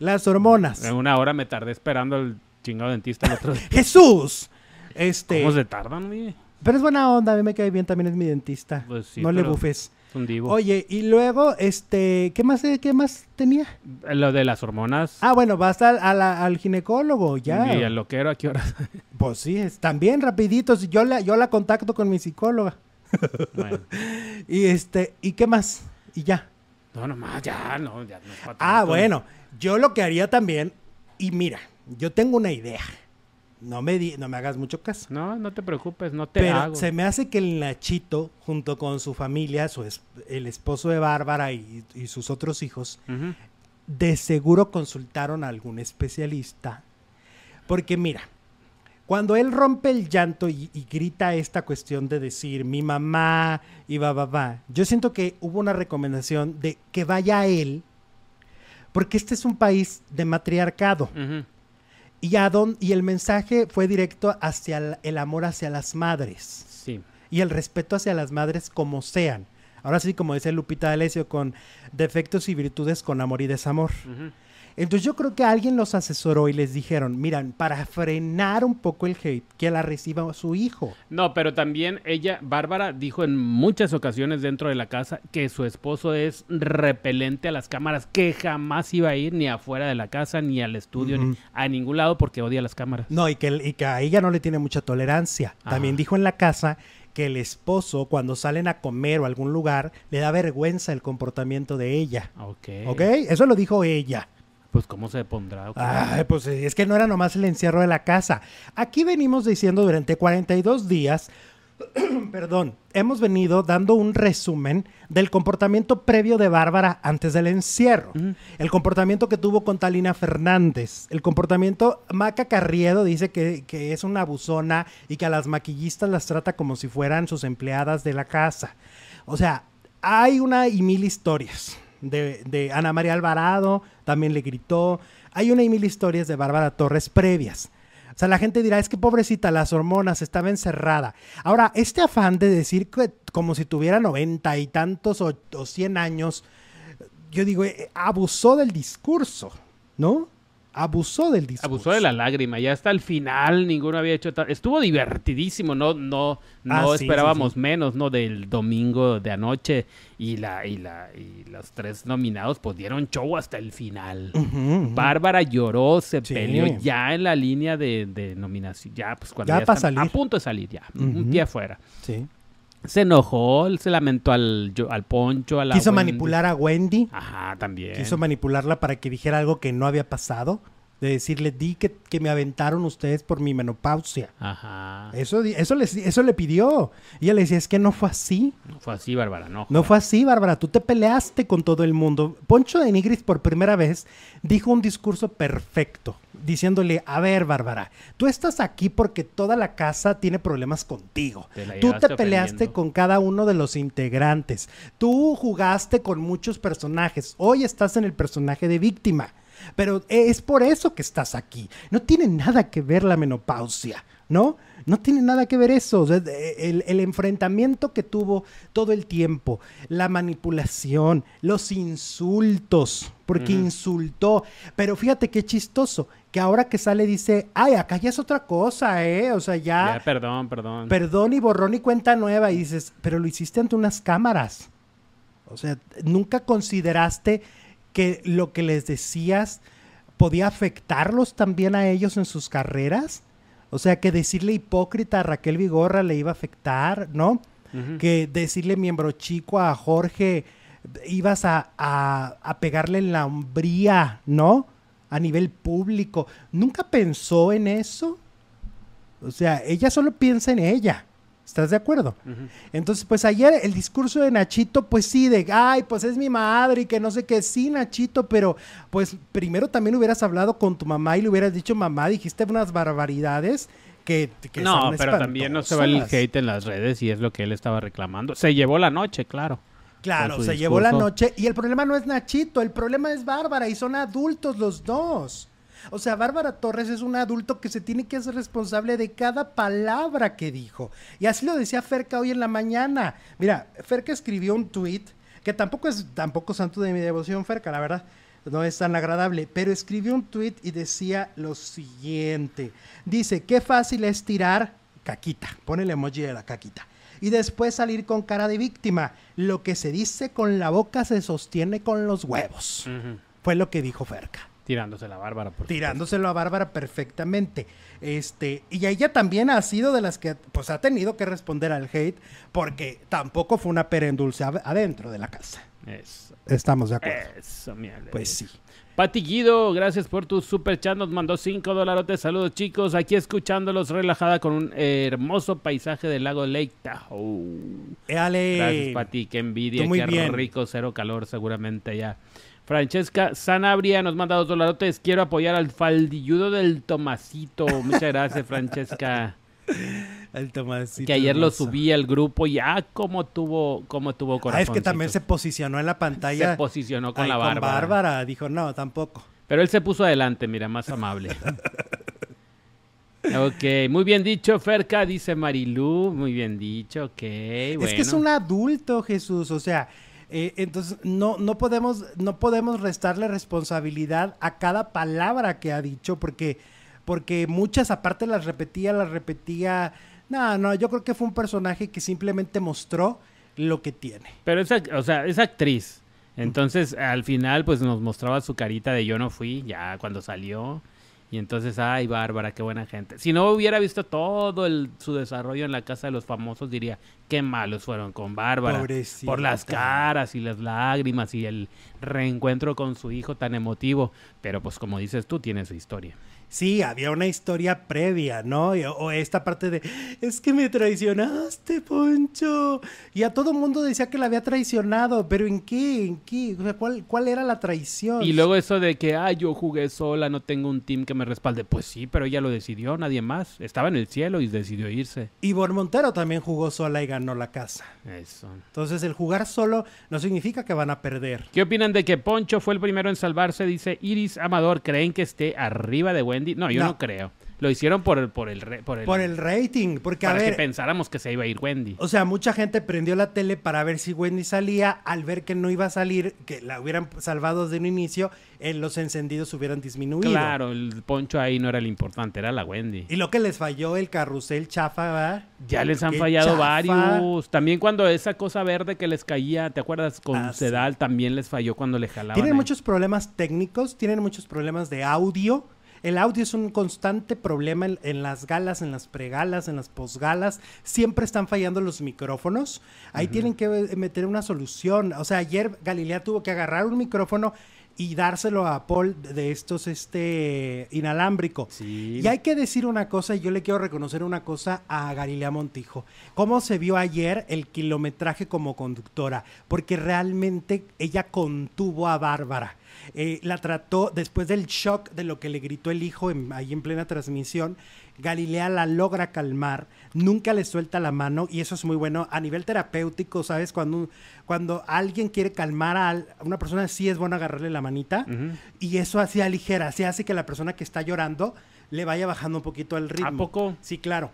Las hormonas. En una hora me tardé esperando al chingado dentista el otro día. ¡Jesús! Este. ¿Cómo se tardan, oye? Pero es buena onda, a mí me cae bien, también es mi dentista. Pues sí, no le pero- bufes. Es un divo. Oye, y luego, este, ¿qué más, eh, qué más tenía? Lo de las hormonas. Ah, bueno, vas al, a la- al ginecólogo, ya. Y al loquero, ¿a qué hora? Pues sí, es, también rapidito. si Yo la, yo la contacto con mi psicóloga. bueno. Y este, ¿y qué más? Y ya. No, nomás, ya, no, ya no es pa' Ah, tanto. bueno, yo lo que haría también, y mira, yo tengo una idea. No me, di- no me hagas mucho caso. No, no te preocupes, no te Pero hago. se me hace que el Nachito, junto con su familia, su es- el esposo de Bárbara y, y sus otros hijos, de seguro consultaron a algún especialista. Porque mira, cuando él rompe el llanto y, y grita esta cuestión de decir mi mamá y va, va, va, yo siento que hubo una recomendación de que vaya a él, porque este es un país de matriarcado. Y, a don- y el mensaje fue directo hacia el, el amor hacia las madres Sí. y el respeto hacia las madres como sean. Ahora sí, como dice Lupita D'Alessio, con defectos y virtudes, con amor y desamor. Entonces yo creo que alguien los asesoró y les dijeron, miran, para frenar un poco el hate, que la reciba su hijo. No, pero también ella, Bárbara, dijo en muchas ocasiones dentro de la casa que su esposo es repelente a las cámaras, que jamás iba a ir ni afuera de la casa, ni al estudio, ni a ningún lado porque odia las cámaras. No, y que, y que a ella no le tiene mucha tolerancia. También dijo en la casa que el esposo, cuando salen a comer o a algún lugar, le da vergüenza el comportamiento de ella. Ok. ¿Ok? Eso lo dijo ella. Pues cómo se pondrá. Ay, pues es que no era nomás el encierro de la casa. Aquí venimos diciendo durante 42 días, perdón, hemos venido dando un resumen del comportamiento previo de Bárbara antes del encierro. El comportamiento que tuvo con Talina Fernández. El comportamiento, Maca Carriedo dice que, que es una abusona y que a las maquillistas las trata como si fueran sus empleadas de la casa. O sea, hay una y mil historias de, Ana María Alvarado, también le gritó. Hay una y mil historias de Bárbara Torres previas. O sea, la gente dirá, es que pobrecita, las hormonas, estaba encerrada. Ahora, este afán de decir que como si tuviera noventa y tantos o, cien años, yo digo, eh, abusó del discurso, ¿no? Abusó del discurso. Abusó de la lágrima, ya hasta el final ninguno había hecho tal. Estuvo divertidísimo, no, no, no ah, esperábamos menos, ¿no? Del domingo de anoche y la, y la, y los tres nominados pues dieron show hasta el final. Bárbara lloró, se peleó ya en la línea de, nominación, ya pues cuando ya, a punto de salir ya, un pie afuera. Sí. Se enojó, se lamentó al, al Poncho, a la Quiso manipular a Wendy. Ajá, también. Quiso manipularla para que dijera algo que no había pasado. De decirle, di que, que me aventaron ustedes por mi menopausia. Ajá. Eso, eso, le, eso le pidió. Y ella le decía, es que no fue así. No fue así, Bárbara, no. No fue así, Bárbara. Tú te peleaste con todo el mundo. Poncho de Nigris por primera vez dijo un discurso perfecto diciéndole, a ver, Bárbara, tú estás aquí porque toda la casa tiene problemas contigo. tú te peleaste con cada uno de los integrantes. Tú jugaste con muchos personajes. Hoy estás en el personaje de víctima. Pero es por eso que estás aquí. No tiene nada que ver la menopausia, ¿no? No tiene nada que ver eso. el, el, enfrentamiento que tuvo todo el tiempo, la manipulación, los insultos, porque insultó. Pero fíjate qué chistoso, que ahora que sale dice, ay, acá ya es otra cosa, ¿eh? O sea, ya... ya perdón, perdón. Perdón y borrón y cuenta nueva. Y dices, pero lo hiciste ante unas cámaras. O sea, nunca consideraste que lo que les decías podía afectarlos también a ellos en sus carreras. O sea, que decirle hipócrita a Raquel Vigorra le iba a afectar, ¿no? Que decirle miembro chico a Jorge ibas a, a, pegarle en la hombría, ¿no? A nivel público. ¿Nunca pensó en eso? O sea, ella solo piensa en ella. ¿Estás de acuerdo? Entonces, pues ayer el discurso de Nachito, pues sí, de, ay, pues es mi madre y que no sé qué, sí, Nachito, pero pues primero también hubieras hablado con tu mamá y le hubieras dicho, mamá, dijiste unas barbaridades que... que no, pero también no se va el hate en las redes y es lo que él estaba reclamando. Se llevó la noche, claro. Claro, se llevó la noche y el problema no es Nachito, el problema es Bárbara y son adultos los dos. O sea, Bárbara Torres es un adulto que se tiene que hacer responsable de cada palabra que dijo. Y así lo decía Ferca hoy en la mañana. Mira, Ferca escribió un tweet que tampoco es tampoco santo de mi devoción, Ferca, la verdad. No es tan agradable, pero escribió un tweet y decía lo siguiente. Dice, qué fácil es tirar caquita. Pone el emoji de la caquita y después salir con cara de víctima. Lo que se dice con la boca se sostiene con los huevos. Fue lo que dijo Ferca. Tirándoselo a Bárbara. Por Tirándoselo a Bárbara perfectamente. Este, y ella también ha sido de las que pues ha tenido que responder al hate porque tampoco fue una pera dulce adentro de la casa. Eso. Estamos de acuerdo. Eso, Pues sí. Pati Guido, gracias por tu super chat. Nos mandó 5 dólares. Saludos, chicos. Aquí escuchándolos relajada con un hermoso paisaje del lago Lake Tahoe. Gracias, Pati. Qué envidia. Qué rico, cero calor, seguramente ya. Francesca Sanabria nos manda dos dolarotes. Quiero apoyar al faldilludo del Tomasito. Muchas gracias, Francesca. El Tomasito. Que ayer lo subí al grupo y ah, cómo tuvo, cómo tuvo corazón. Ah, es que también se posicionó en la pantalla. Se posicionó con la Bárbara. Bárbara. Dijo, no, tampoco. Pero él se puso adelante, mira, más amable. ok, muy bien dicho, Ferca, dice Marilú. Muy bien dicho, ok. Es que es un adulto, Jesús. O sea, Eh, entonces, no, no, podemos, no podemos restarle responsabilidad a cada palabra que ha dicho, porque, porque muchas aparte las repetía, las repetía. No, no, yo creo que fue un personaje que simplemente mostró lo que tiene. Pero esa, o sea, es actriz. Entonces, al final, pues nos mostraba su carita de yo no fui, ya cuando salió. Y entonces, ay, Bárbara, qué buena gente. Si no hubiera visto todo el, su desarrollo en la casa de los famosos, diría, qué malos fueron con Bárbara. Pobrecita. Por las caras y las lágrimas y el reencuentro con su hijo tan emotivo. Pero pues como dices tú, tiene su historia. Sí, había una historia previa, ¿no? Y- o esta parte de, es que me traicionaste, Poncho. Y a todo mundo decía que la había traicionado, pero ¿en qué? ¿En qué? O sea, ¿cuál, cuál era la traición? Y luego eso de que, ay, yo jugué sola, no tengo un team que me respalde. Pues sí, pero ella lo decidió, nadie más. Estaba en el cielo y decidió irse. Ivonne Montero también jugó sola y ganó la casa. Eso. Entonces, el jugar solo no significa que van a perder. ¿Qué opinan de que Poncho fue el primero en salvarse? Dice Iris Amador. ¿Creen que esté arriba de Wendy? No, yo no, No. creo. Lo hicieron por el, por el, re- por el, Por el rating, porque a para que ver, pensáramos que se iba a ir Wendy. o sea, mucha gente prendió la tele para ver si Wendy salía, al ver que no iba a salir, que la hubieran salvado desde un inicio, eh, los encendidos hubieran disminuido. Claro, el Poncho ahí no era el importante, era la Wendy. Y lo que les falló el carrusel chafa, ¿verdad? Ya les han fallado chafa. varios. También cuando esa cosa verde que les caía, ¿te acuerdas? Con Ah, sí. Sedal también les falló cuando le jalaban. Tienen ahí. muchos problemas técnicos, tienen muchos problemas de audio. El audio es un constante problema en, en las galas, en las pregalas, en las posgalas. Siempre están fallando los micrófonos. Ahí tienen que meter una solución. O sea, ayer Galilea tuvo que agarrar un micrófono y dárselo a Paul de estos este inalámbrico. Sí. Y hay que decir una cosa, y yo le quiero reconocer una cosa a Galilea Montijo. ¿Cómo se vio ayer el kilometraje como conductora? Porque realmente ella contuvo a Bárbara. Eh, la trató después del shock de lo que le gritó el hijo en- ahí en plena transmisión. Galilea la logra calmar, nunca le suelta la mano y eso es muy bueno a nivel terapéutico, ¿sabes? Cuando, cuando alguien quiere calmar a, a una persona, sí es bueno agarrarle la manita y eso así aligera, así hace que la persona que está llorando le vaya bajando un poquito el ritmo. ¿A poco? Sí, claro.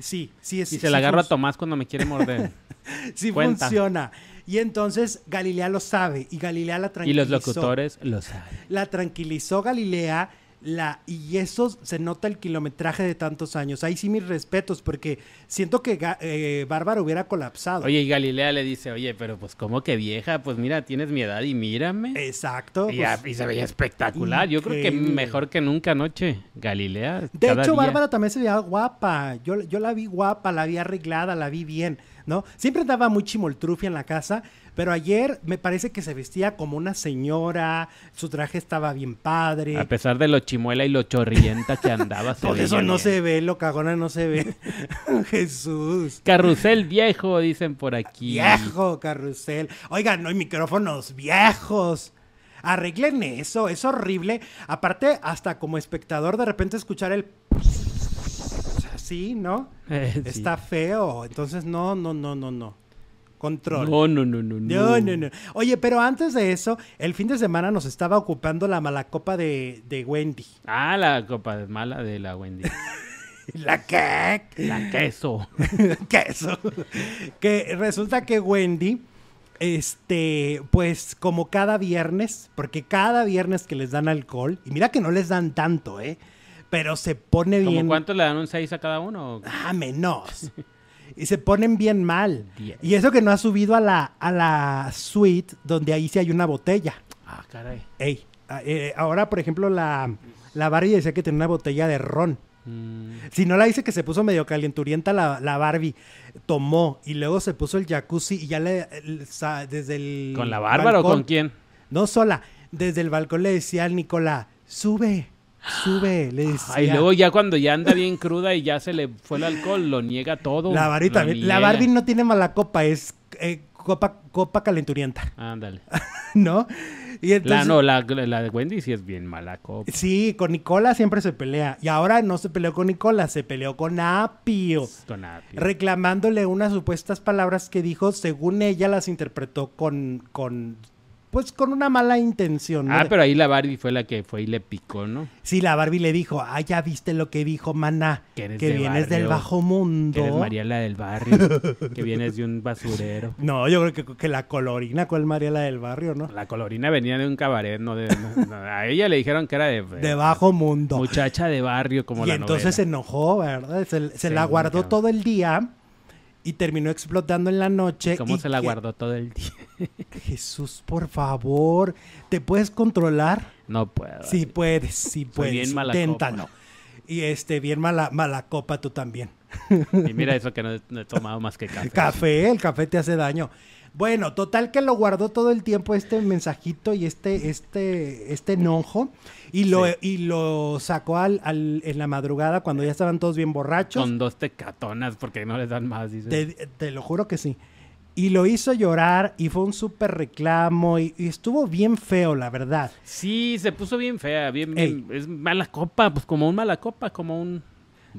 Sí, sí es Y sí se la agarro a func- Tomás cuando me quiere morder. Sí Cuenta. funciona. Y entonces Galilea lo sabe y Galilea la y tranquilizó. los locutores lo saben. La tranquilizó Galilea la, y eso se nota el kilometraje de tantos años. Ahí sí mis respetos porque siento que eh, Bárbara hubiera colapsado. Oye, y Galilea le dice, oye, pero pues como que vieja, pues mira, tienes mi edad y mírame. Exacto. y, pues, y se veía espectacular. Yo creo que mejor que nunca anoche, Galilea. De hecho, día. Bárbara también se veía guapa. Yo, yo la vi guapa, la vi arreglada, la vi bien, ¿no? Siempre andaba muy chimoltrufia en la casa, pero ayer me parece que se vestía como una señora, su traje estaba bien padre. A pesar de lo chimuela y lo chorrienta que andaba. Por eso no bien. se ve, lo cagona no se ve. Jesús. Carrusel viejo, dicen por aquí. Viejo carrusel. Oigan, no hay micrófonos viejos. Arreglen eso, es horrible. Aparte, hasta como espectador, de repente escuchar el. Así, ¿no? Eh, sí. Está feo. Entonces, no, no, no, no, no. Control. No, no, no, no, No, no, no. Oye, pero antes de eso, el fin de semana nos estaba ocupando la malacopa de, de Wendy. Ah, la copa de mala de la Wendy. ¿La qué? La queso. Queso. que resulta que Wendy, este, pues como cada viernes, porque cada viernes que les dan alcohol, y mira que no les dan tanto, ¿eh? Pero se pone ¿Cómo bien. cuánto le dan un 6 a cada uno? Ah, menos. y se ponen bien mal. Y eso que no ha subido a la, a la suite donde ahí sí hay una botella. Ah, caray. Ey, eh, ahora, por ejemplo, la, la Barbie decía que tenía una botella de ron. Mm, Si no la dice que se puso medio calienturienta la, la Barbie, tomó y luego se puso el jacuzzi y ya le, el- sa- desde el ¿Con la Bárbara o con quién? No sola, desde el balcón le decía al Nicolás, sube, sube, le decía. Ay, luego ya cuando ya anda bien cruda y ya se le fue el alcohol, lo niega todo. la Barbie también. La. Barbie no tiene mala copa, es eh, copa, copa calenturienta, Ándale. ¿no? Y La, no, la, la de Wendy sí es bien mala copa. Sí, con Nicola siempre se pelea. Y ahora no se peleó con Nicola, se peleó con Apio. Con apio. reclamándole unas supuestas palabras que dijo, según ella las interpretó con, con pues con una mala intención. ¿no? Ah, pero ahí la Barbie fue la que fue y le picó, ¿no? Sí, la Barbie le dijo, ah, ya viste lo que dijo Maná, Que que, eres de vienes del bajo mundo. Que eres Mariela del barrio, que vienes de un basurero. No, yo creo que, que la colorina, ¿cuál Mariela del barrio, no? La colorina venía de un cabaret, no de... no, no, a ella le dijeron que era de... De bajo mundo. Muchacha de barrio, como y la entonces se enojó, ¿verdad? Se, se Sí, la guardó todo el día y terminó explotando en la noche. ¿Cómo y se la que- guardó todo el día? Jesús, por favor, ¿te puedes controlar? No puedo. Sí puedes, sí puedes. bien mala inténtalo. copa. Y este, bien mala, mala copa tú también. Y mira eso que no, he- no he tomado más que café. Café, el café te hace daño. Bueno, total que lo guardó todo el tiempo este mensajito y este, este, este enojo. Y lo, Sí. y lo sacó al, al- en la madrugada cuando ya estaban todos bien borrachos. Con dos tecatonas porque no les dan más, dice. Te, te lo juro que sí. Y lo hizo llorar y fue un súper reclamo y, y estuvo bien feo, la verdad. Sí, se puso bien fea, bien, es mala copa, pues como un mala copa, como un...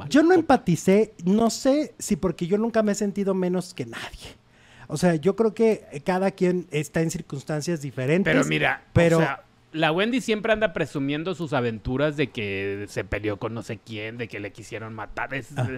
Yo no copa. empaticé, no sé si porque yo nunca me he sentido menos que nadie. O sea, yo creo que cada quien está en circunstancias diferentes. Pero mira, pero o sea, la Wendy siempre anda presumiendo sus aventuras de que se peleó con no sé quién, de que le quisieron matar. Es- Ajá.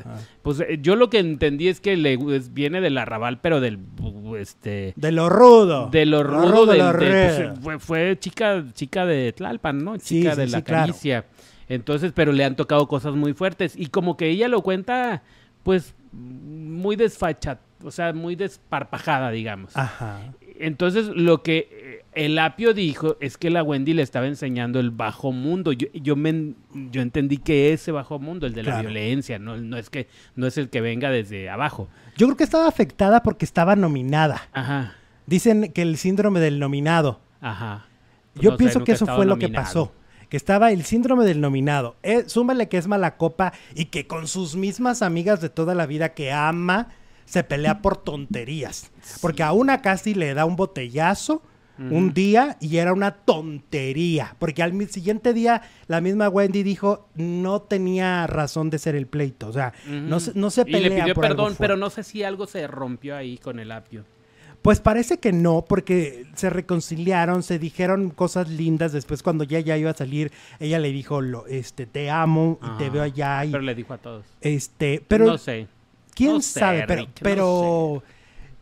pues eh, yo lo que entendí es que le es- viene del arrabal, pero del bu- este de lo rudo. de lo Lo rudo de lo rudo. pues, fue, fue chica chica de Tlalpan, ¿no? Sí, Chica sí, de sí, la claro. caricia. Entonces, pero le han tocado cosas muy fuertes y como que ella lo cuenta pues muy desfacha, o sea, muy desparpajada, digamos. Ajá. Entonces, lo que eh, el apio dijo es que la Wendy le estaba enseñando el bajo mundo. Yo, yo, me, yo entendí que ese bajo mundo, el de la Claro. violencia, no, no es que no es el que venga desde abajo. Yo creo que estaba afectada porque estaba nominada. Ajá, Dicen que el síndrome del nominado. ajá. Pues Yo no pienso que eso fue lo que pasó. Que estaba el síndrome del nominado. Eh, súmale que es mala copa y que con sus mismas amigas de toda la vida que ama se pelea por tonterías. Porque a una casi le da un botellazo un día y era una tontería. Porque al siguiente día la misma Wendy dijo no tenía razón de ser el pleito. O sea, no, se, no se Y pelea le pidió por algo perdón, pero no sé si algo se rompió ahí con el apio. Pues parece que no, porque se reconciliaron, se dijeron cosas lindas. Después, cuando ya, ya iba a salir, ella le dijo, lo, este, te amo y te veo allá. Y, Pero le dijo a todos. este, pero no sé. Quién no sé, sabe, pero, Rick, no pero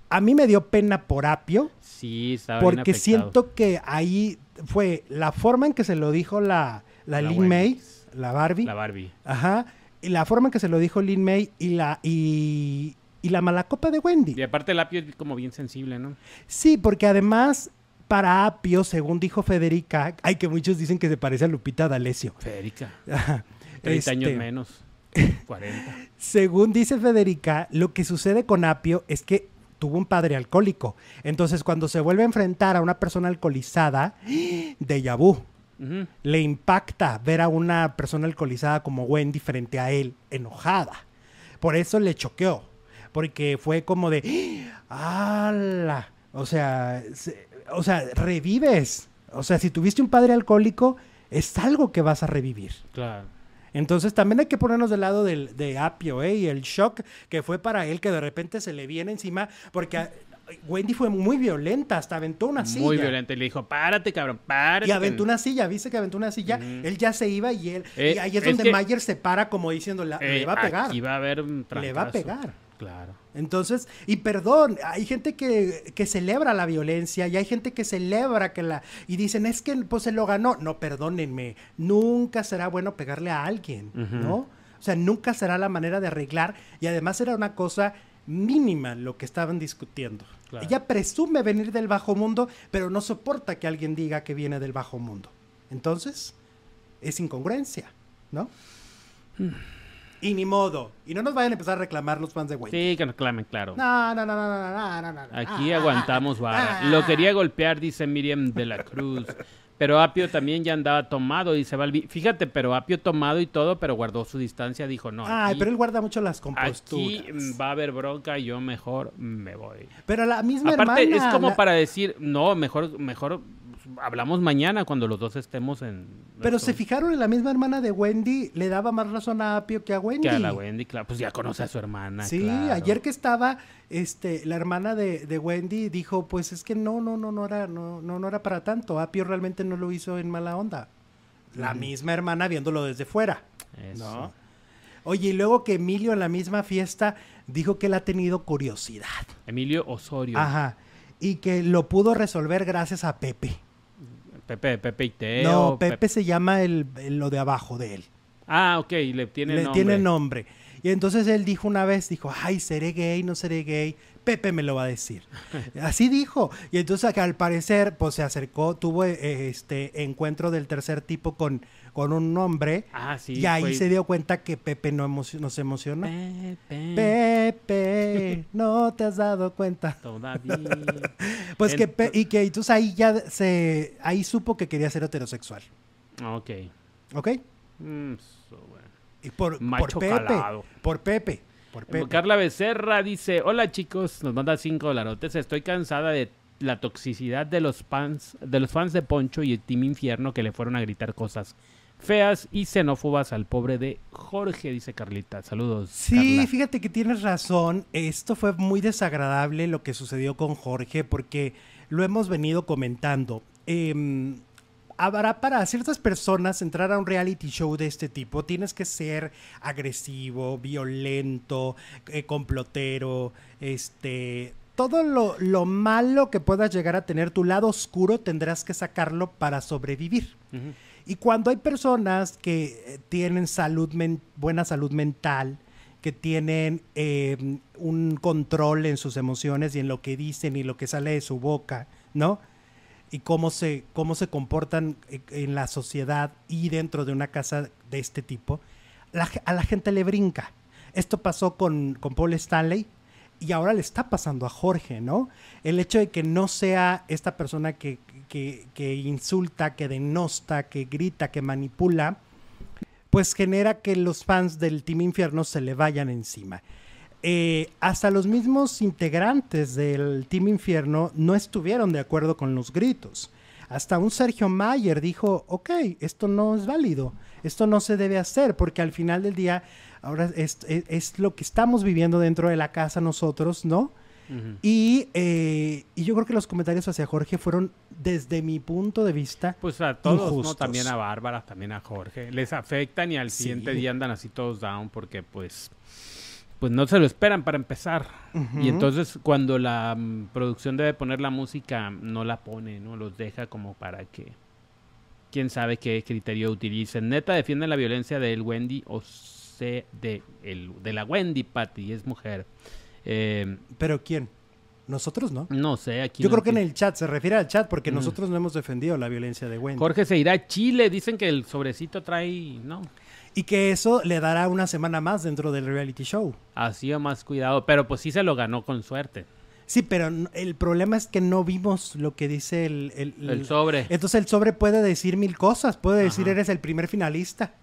a mí me dio pena por Apio, Sí, estaba porque siento que ahí fue la forma en que se lo dijo la, la, La Lin. May, la Barbie, La Barbie. ajá, y la forma en que se lo dijo Lin May y la, y, y la mala copa de Wendy. Y aparte el apio es como bien sensible, ¿no? Sí, porque además, para Apio, según dijo Federica, hay que muchos dicen que se parece a Lupita D'Alessio. Federica. Ajá. 30 años Este, menos. 40. Según dice Federica, lo que sucede con Apio es que tuvo un padre alcohólico. Entonces, cuando se vuelve a enfrentar a una persona alcoholizada, de vu. Ujú. Le impacta ver a una persona alcoholizada como Wendy frente a él, enojada. Por eso le choqueó. Porque fue como de, ¡ala! O sea, se- o sea, revives. O sea, si tuviste un padre alcohólico, es algo que vas a revivir. Claro. Entonces también hay que ponernos del lado del, de Apio, ¿eh? Y el shock que fue para él que de repente se le viene encima, porque ah, Wendy fue muy violenta, hasta aventó una silla. Muy violento. Y le dijo, párate, cabrón, párate. Y aventó una silla, viste que aventó una silla, él ya se iba y él, Eh, y ahí es, es donde que- Mayer se para como diciendo, la- Eh, le va a pegar, Aquí va a haber un le va a pegar. Claro. Entonces, y perdón, hay gente que, que celebra la violencia y hay gente que celebra que la... Y dicen, es que pues se lo ganó. No, perdónenme, nunca será bueno pegarle a alguien. ¿no? O sea, nunca será la manera de arreglar y además era una cosa mínima lo que estaban discutiendo. Claro. Ella presume venir del bajo mundo, pero no soporta que alguien diga que viene del bajo mundo. Entonces, es incongruencia, ¿no? Y ni modo. Y no nos vayan a empezar a reclamar los fans de Wendy. Sí, que nos clamen, claro. No, no, no, no, no, no, no. no. Aquí aguantamos ah, vara. Ah, Lo ah. quería golpear, dice Miriam de la Cruz. Pero Apio también ya andaba tomado, dice Balbi. Fíjate, pero Apio tomado y todo, pero guardó su distancia, dijo no. Ah, Ay, pero él guarda mucho las composturas. Aquí mm, va a haber bronca, yo mejor me voy. Pero la misma Aparte, es como para decir, no, mejor, mejor hablamos mañana cuando los dos estemos en... Pero nuestro- se fijaron en la misma hermana de Wendy, le daba más razón a Apio que a Wendy. Que a la Wendy, claro, pues ya conoce a su hermana. Sí, claro. ayer que estaba, este, la hermana de, de Wendy dijo, pues es que no, no, no, no era, no, no, no era para tanto. Apio realmente no lo hizo en mala onda. La misma hermana viéndolo desde fuera. Eso. ¿no? Oye, y luego que Emilio en la misma fiesta dijo que él ha tenido curiosidad. Emilio Osorio. Ajá. Y que lo pudo resolver gracias a Pepe. Pepe, Pepe y Teo. no, Pepe, se llama el, el- lo de abajo de él. Ah, ok, le tiene Le nombre. tiene nombre. Y entonces él dijo una vez, dijo, ay, seré gay, no seré gay. Pepe me lo va a decir. Así dijo. Y entonces que al parecer, pues se acercó, tuvo eh, este encuentro del tercer tipo con, con un hombre. Ah, sí. y ahí fue- se dio cuenta que Pepe no emo- nos emocionó. Pepe. Pepe, no te has dado cuenta. Todavía. Pues que, Pe- y que entonces ahí ya se, ahí supo que quería ser heterosexual. ok. ¿Ok? Mm, so, bueno. Y por, por Pepe. Por Pepe. Por Pepe. Carla Becerra dice, hola chicos, nos manda cinco dolarotes, estoy cansada de la toxicidad de los fans, de los fans de Poncho y el Team Infierno que le fueron a gritar cosas feas y xenófobas al pobre de Jorge, dice Carlita. Saludos. Sí, Carla. fíjate que tienes razón. Esto fue muy desagradable lo que sucedió con Jorge porque lo hemos venido comentando. Em, habrá para ciertas personas entrar a un reality show de este tipo, tienes que ser agresivo, violento, eh, complotero, este... Todo lo, lo malo que puedas llegar a tener, tu lado oscuro, tendrás que sacarlo para sobrevivir. Y cuando hay personas que eh, tienen salud buena salud mental, que tienen eh, un control en sus emociones y en lo que dicen y lo que sale de su boca, ¿no? Y cómo se, cómo se comportan eh, en la sociedad y dentro de una casa de este tipo, a la gente le brinca. Esto pasó con, con Paul Stanley y ahora le está pasando a Jorge, ¿no? El hecho de que no sea esta persona que, que- que insulta, que denosta, que grita, que manipula, pues genera que los fans del Team Infierno se le vayan encima. Eh, hasta los mismos integrantes del Team Infierno no estuvieron de acuerdo con los gritos. Hasta un Sergio Mayer dijo, ok, esto no es válido, esto no se debe hacer, porque al final del día, ahora es, es- es lo que estamos viviendo dentro de la casa nosotros, ¿no? Y, eh, y yo creo que los comentarios hacia Jorge fueron, desde mi punto de vista, Pues a todos, ¿no? También a Bárbara, también a Jorge. Les afectan y al Sí. siguiente día andan así todos down porque pues pues no se lo esperan para empezar. Y entonces cuando la mm, producción debe poner la música, no la pone, ¿no? Los deja como para que quién sabe qué criterio utilicen. Neta defienden la violencia del Wendy o se de el de la Wendy Patty, es mujer. Eh, pero ¿quién? Nosotros no. no sé, aquí Yo no creo que en el chat, se refiere al chat, porque Mm. nosotros no hemos defendido la violencia de Wendy. Jorge se irá a Chile, dicen que el sobrecito trae, no, Y que eso le dará una semana más dentro del reality show. Así o más cuidado, pero pues sí se lo ganó con suerte. Sí, pero el problema es que no vimos lo que dice el... el- El sobre. Entonces el sobre puede decir mil cosas. Puede decir, Ajá. eres el primer finalista.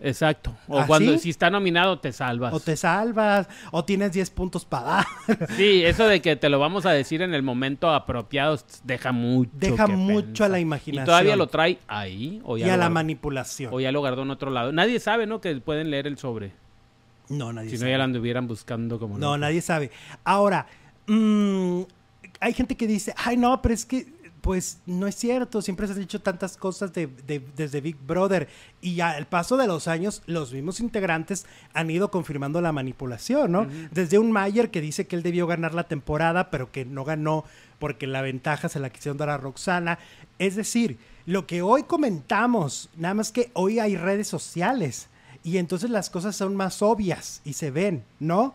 Exacto. O ¿Ah, cuando sí? si está nominado te salvas. O te salvas, o tienes 10 puntos para dar. Sí, eso de que te lo vamos a decir en el momento apropiado deja mucho. Deja que mucho pensar. a la imaginación. Y todavía lo trae ahí o y a la manipulación. o ya lo guardó en otro lado. Nadie sabe, ¿no? Que pueden leer el sobre. No, nadie Si no sabe. ya lo anduvieran buscando como No, locos. nadie sabe. Ahora, mm, hay gente que dice, ay, no, pero es que, pues, no es cierto, siempre se han dicho tantas cosas de, de- desde Big Brother. Y al paso de los años, los mismos integrantes han ido confirmando la manipulación, ¿no? Desde un Mayer que dice que él debió ganar la temporada, pero que no ganó porque la ventaja se la quisieron dar a Roxana. Es decir, lo que hoy comentamos, nada más que hoy hay redes sociales. Y entonces las cosas son más obvias y se ven, ¿no?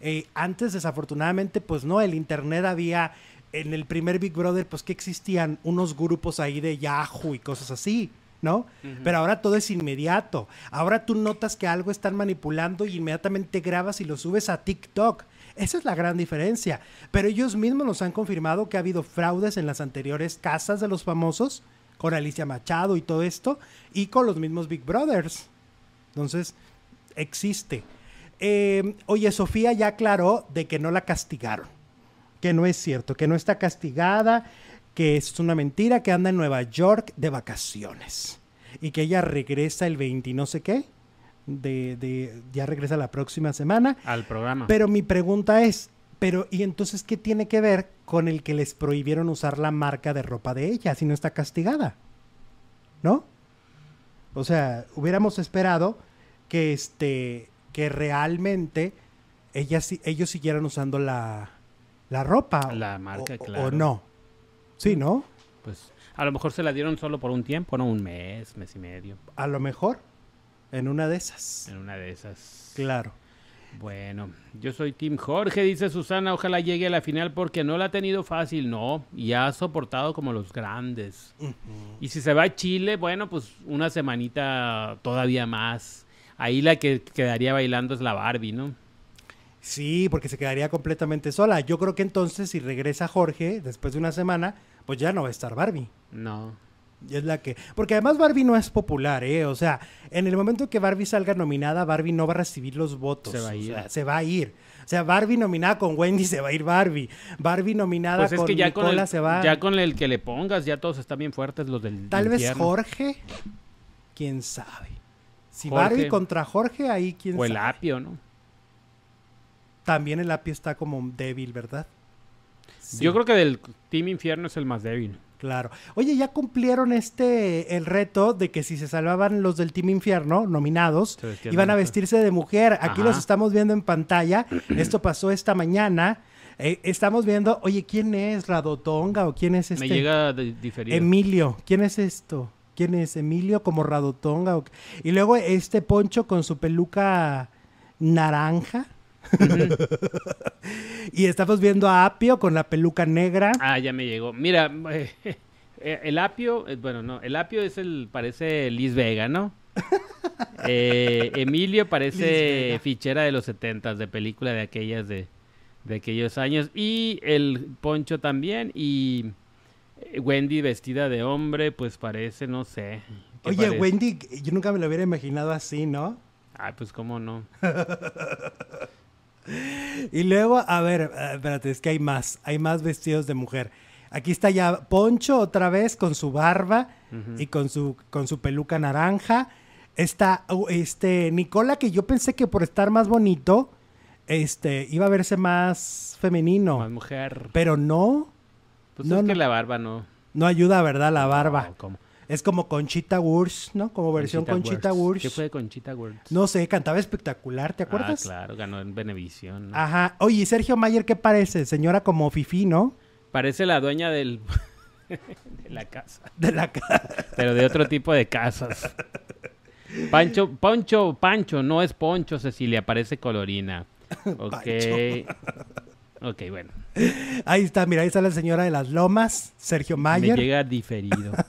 Eh, antes, desafortunadamente, pues no, el Internet había, en el primer Big Brother, pues que existían unos grupos ahí de Yahoo y cosas así, ¿no? Pero ahora todo es inmediato. Ahora tú notas que algo están manipulando y inmediatamente grabas y lo subes a TikTok. Esa es la gran diferencia. Pero ellos mismos nos han confirmado que ha habido fraudes en las anteriores casas de los famosos, con Alicia Machado y todo esto, y con los mismos Big Brothers. Entonces, existe. Eh, oye, Sofía ya aclaró de que no la castigaron. Que no es cierto, que no está castigada, que es una mentira, que anda en Nueva York de vacaciones y que ella regresa el 20 y no sé qué, de, de- ya regresa la próxima semana. Al programa. Pero mi pregunta es, pero ¿y entonces qué tiene que ver con el que les prohibieron usar la marca de ropa de ella si no está castigada? ¿No? O sea, hubiéramos esperado que este que realmente ellas, ellos siguieran usando la, la ropa. La o- marca, o- claro. O no. Sí, ¿no? Pues a lo mejor se la dieron solo por un tiempo, ¿no? Un mes, mes y medio. A lo mejor en una de esas. En una de esas. Claro. Bueno, yo soy Tim Jorge, dice Susana, ojalá llegue a la final porque no la ha tenido fácil, no, y ha soportado como los grandes. Y si se va a Chile, bueno, pues una semanita todavía más. Ahí la que quedaría bailando es la Barbie, ¿no? Sí, porque se quedaría completamente sola. Yo creo que entonces si regresa Jorge después de una semana, pues ya no va a estar Barbie. No. Y es la que. Porque además Barbie no es popular, ¿eh? O sea, en el momento que Barbie salga nominada, Barbie no va a recibir los votos. Se va a O ir. sea, se va a ir. O sea, Barbie nominada con Wendy se va a ir Barbie. Barbie nominada Pues es con que ya con, Nicola el, se va. ya con el que le pongas, ya todos están bien fuertes los del Tal vez. Jorge. Quién sabe. Si Jorge. Barbie contra Jorge, ahí quién O el sabe. apio, ¿no? También el apio está como débil, ¿verdad? Sí. Yo creo que del Team Infierno es el más débil. Claro. Oye, ya cumplieron este el reto de que si se salvaban los del Team Infierno, nominados, iban a vestirse de mujer. Aquí Ajá. los estamos viendo en pantalla. Esto pasó esta mañana. Eh, estamos viendo, oye, ¿quién es Radotonga o quién es este? Me llega de- diferido. Emilio. ¿Quién es esto? ¿Quién es Emilio como Radotonga? o? Y luego este Poncho con su peluca naranja. y estamos viendo a Apio con la peluca negra. Ah, ya me llegó. Mira, el apio, eh, bueno, no, el apio es el, parece Liz Vega, ¿no? Eh, Emilio parece fichera de los setentas, de película de aquellas de, de aquellos años. Y el Poncho también. Y eh, Wendy vestida de hombre, pues parece, no sé. ¿qué Oye, parece? Wendy, yo nunca me lo hubiera imaginado así, ¿no? Ay, pues cómo no. Y luego, a ver, eh, espérate, es que hay más, hay más vestidos de mujer. Aquí está ya Poncho otra vez con su barba y con su, con su peluca naranja. Está uh, este Nicola, que yo pensé que por estar más bonito, este, iba a verse más femenino. Más mujer. Pero no, Pues No, es que no. la barba no. no ayuda, ¿verdad? La barba. No, ¿cómo? Es como Conchita Wurst, ¿no? Como versión Conchita, Wurst. ¿Qué fue de Conchita Wurst? No sé, cantaba espectacular, ¿te acuerdas? Ah, claro, ganó en Benevisión. ¿no? Ajá. Oye, ¿y Sergio Mayer, ¿qué parece? Señora como Fifi, ¿no? Parece la dueña del de la casa, De la ca- pero de otro tipo de casas. Pancho, Poncho, Pancho, no es Poncho, Cecilia, parece colorina. Ok. Ok, bueno. Ahí está, mira, ahí está la señora de las lomas, Sergio Me Mayer. llega diferido.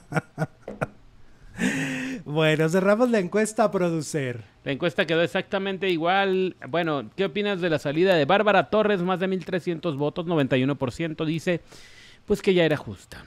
Bueno, cerramos la encuesta a producer. La encuesta quedó exactamente igual. Bueno, ¿qué opinas de la salida de Bárbara Torres? Más de 1.300 votos, 91%. Dice, pues que ya era justa.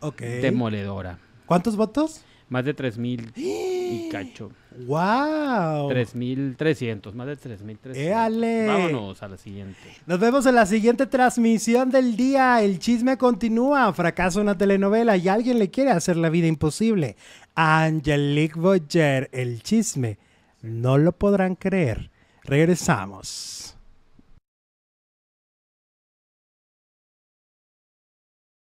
Ok. Demoledora. ¿Cuántos votos? Más de 3.000 y cacho. ¡Wow! 3.300, más de 3.300. ¡Éale! Vámonos a la siguiente. Nos vemos en la siguiente transmisión del día. El chisme continúa. Fracaso una telenovela y alguien le quiere hacer la vida imposible. Angelique Boyer, el chisme. No lo podrán creer. Regresamos.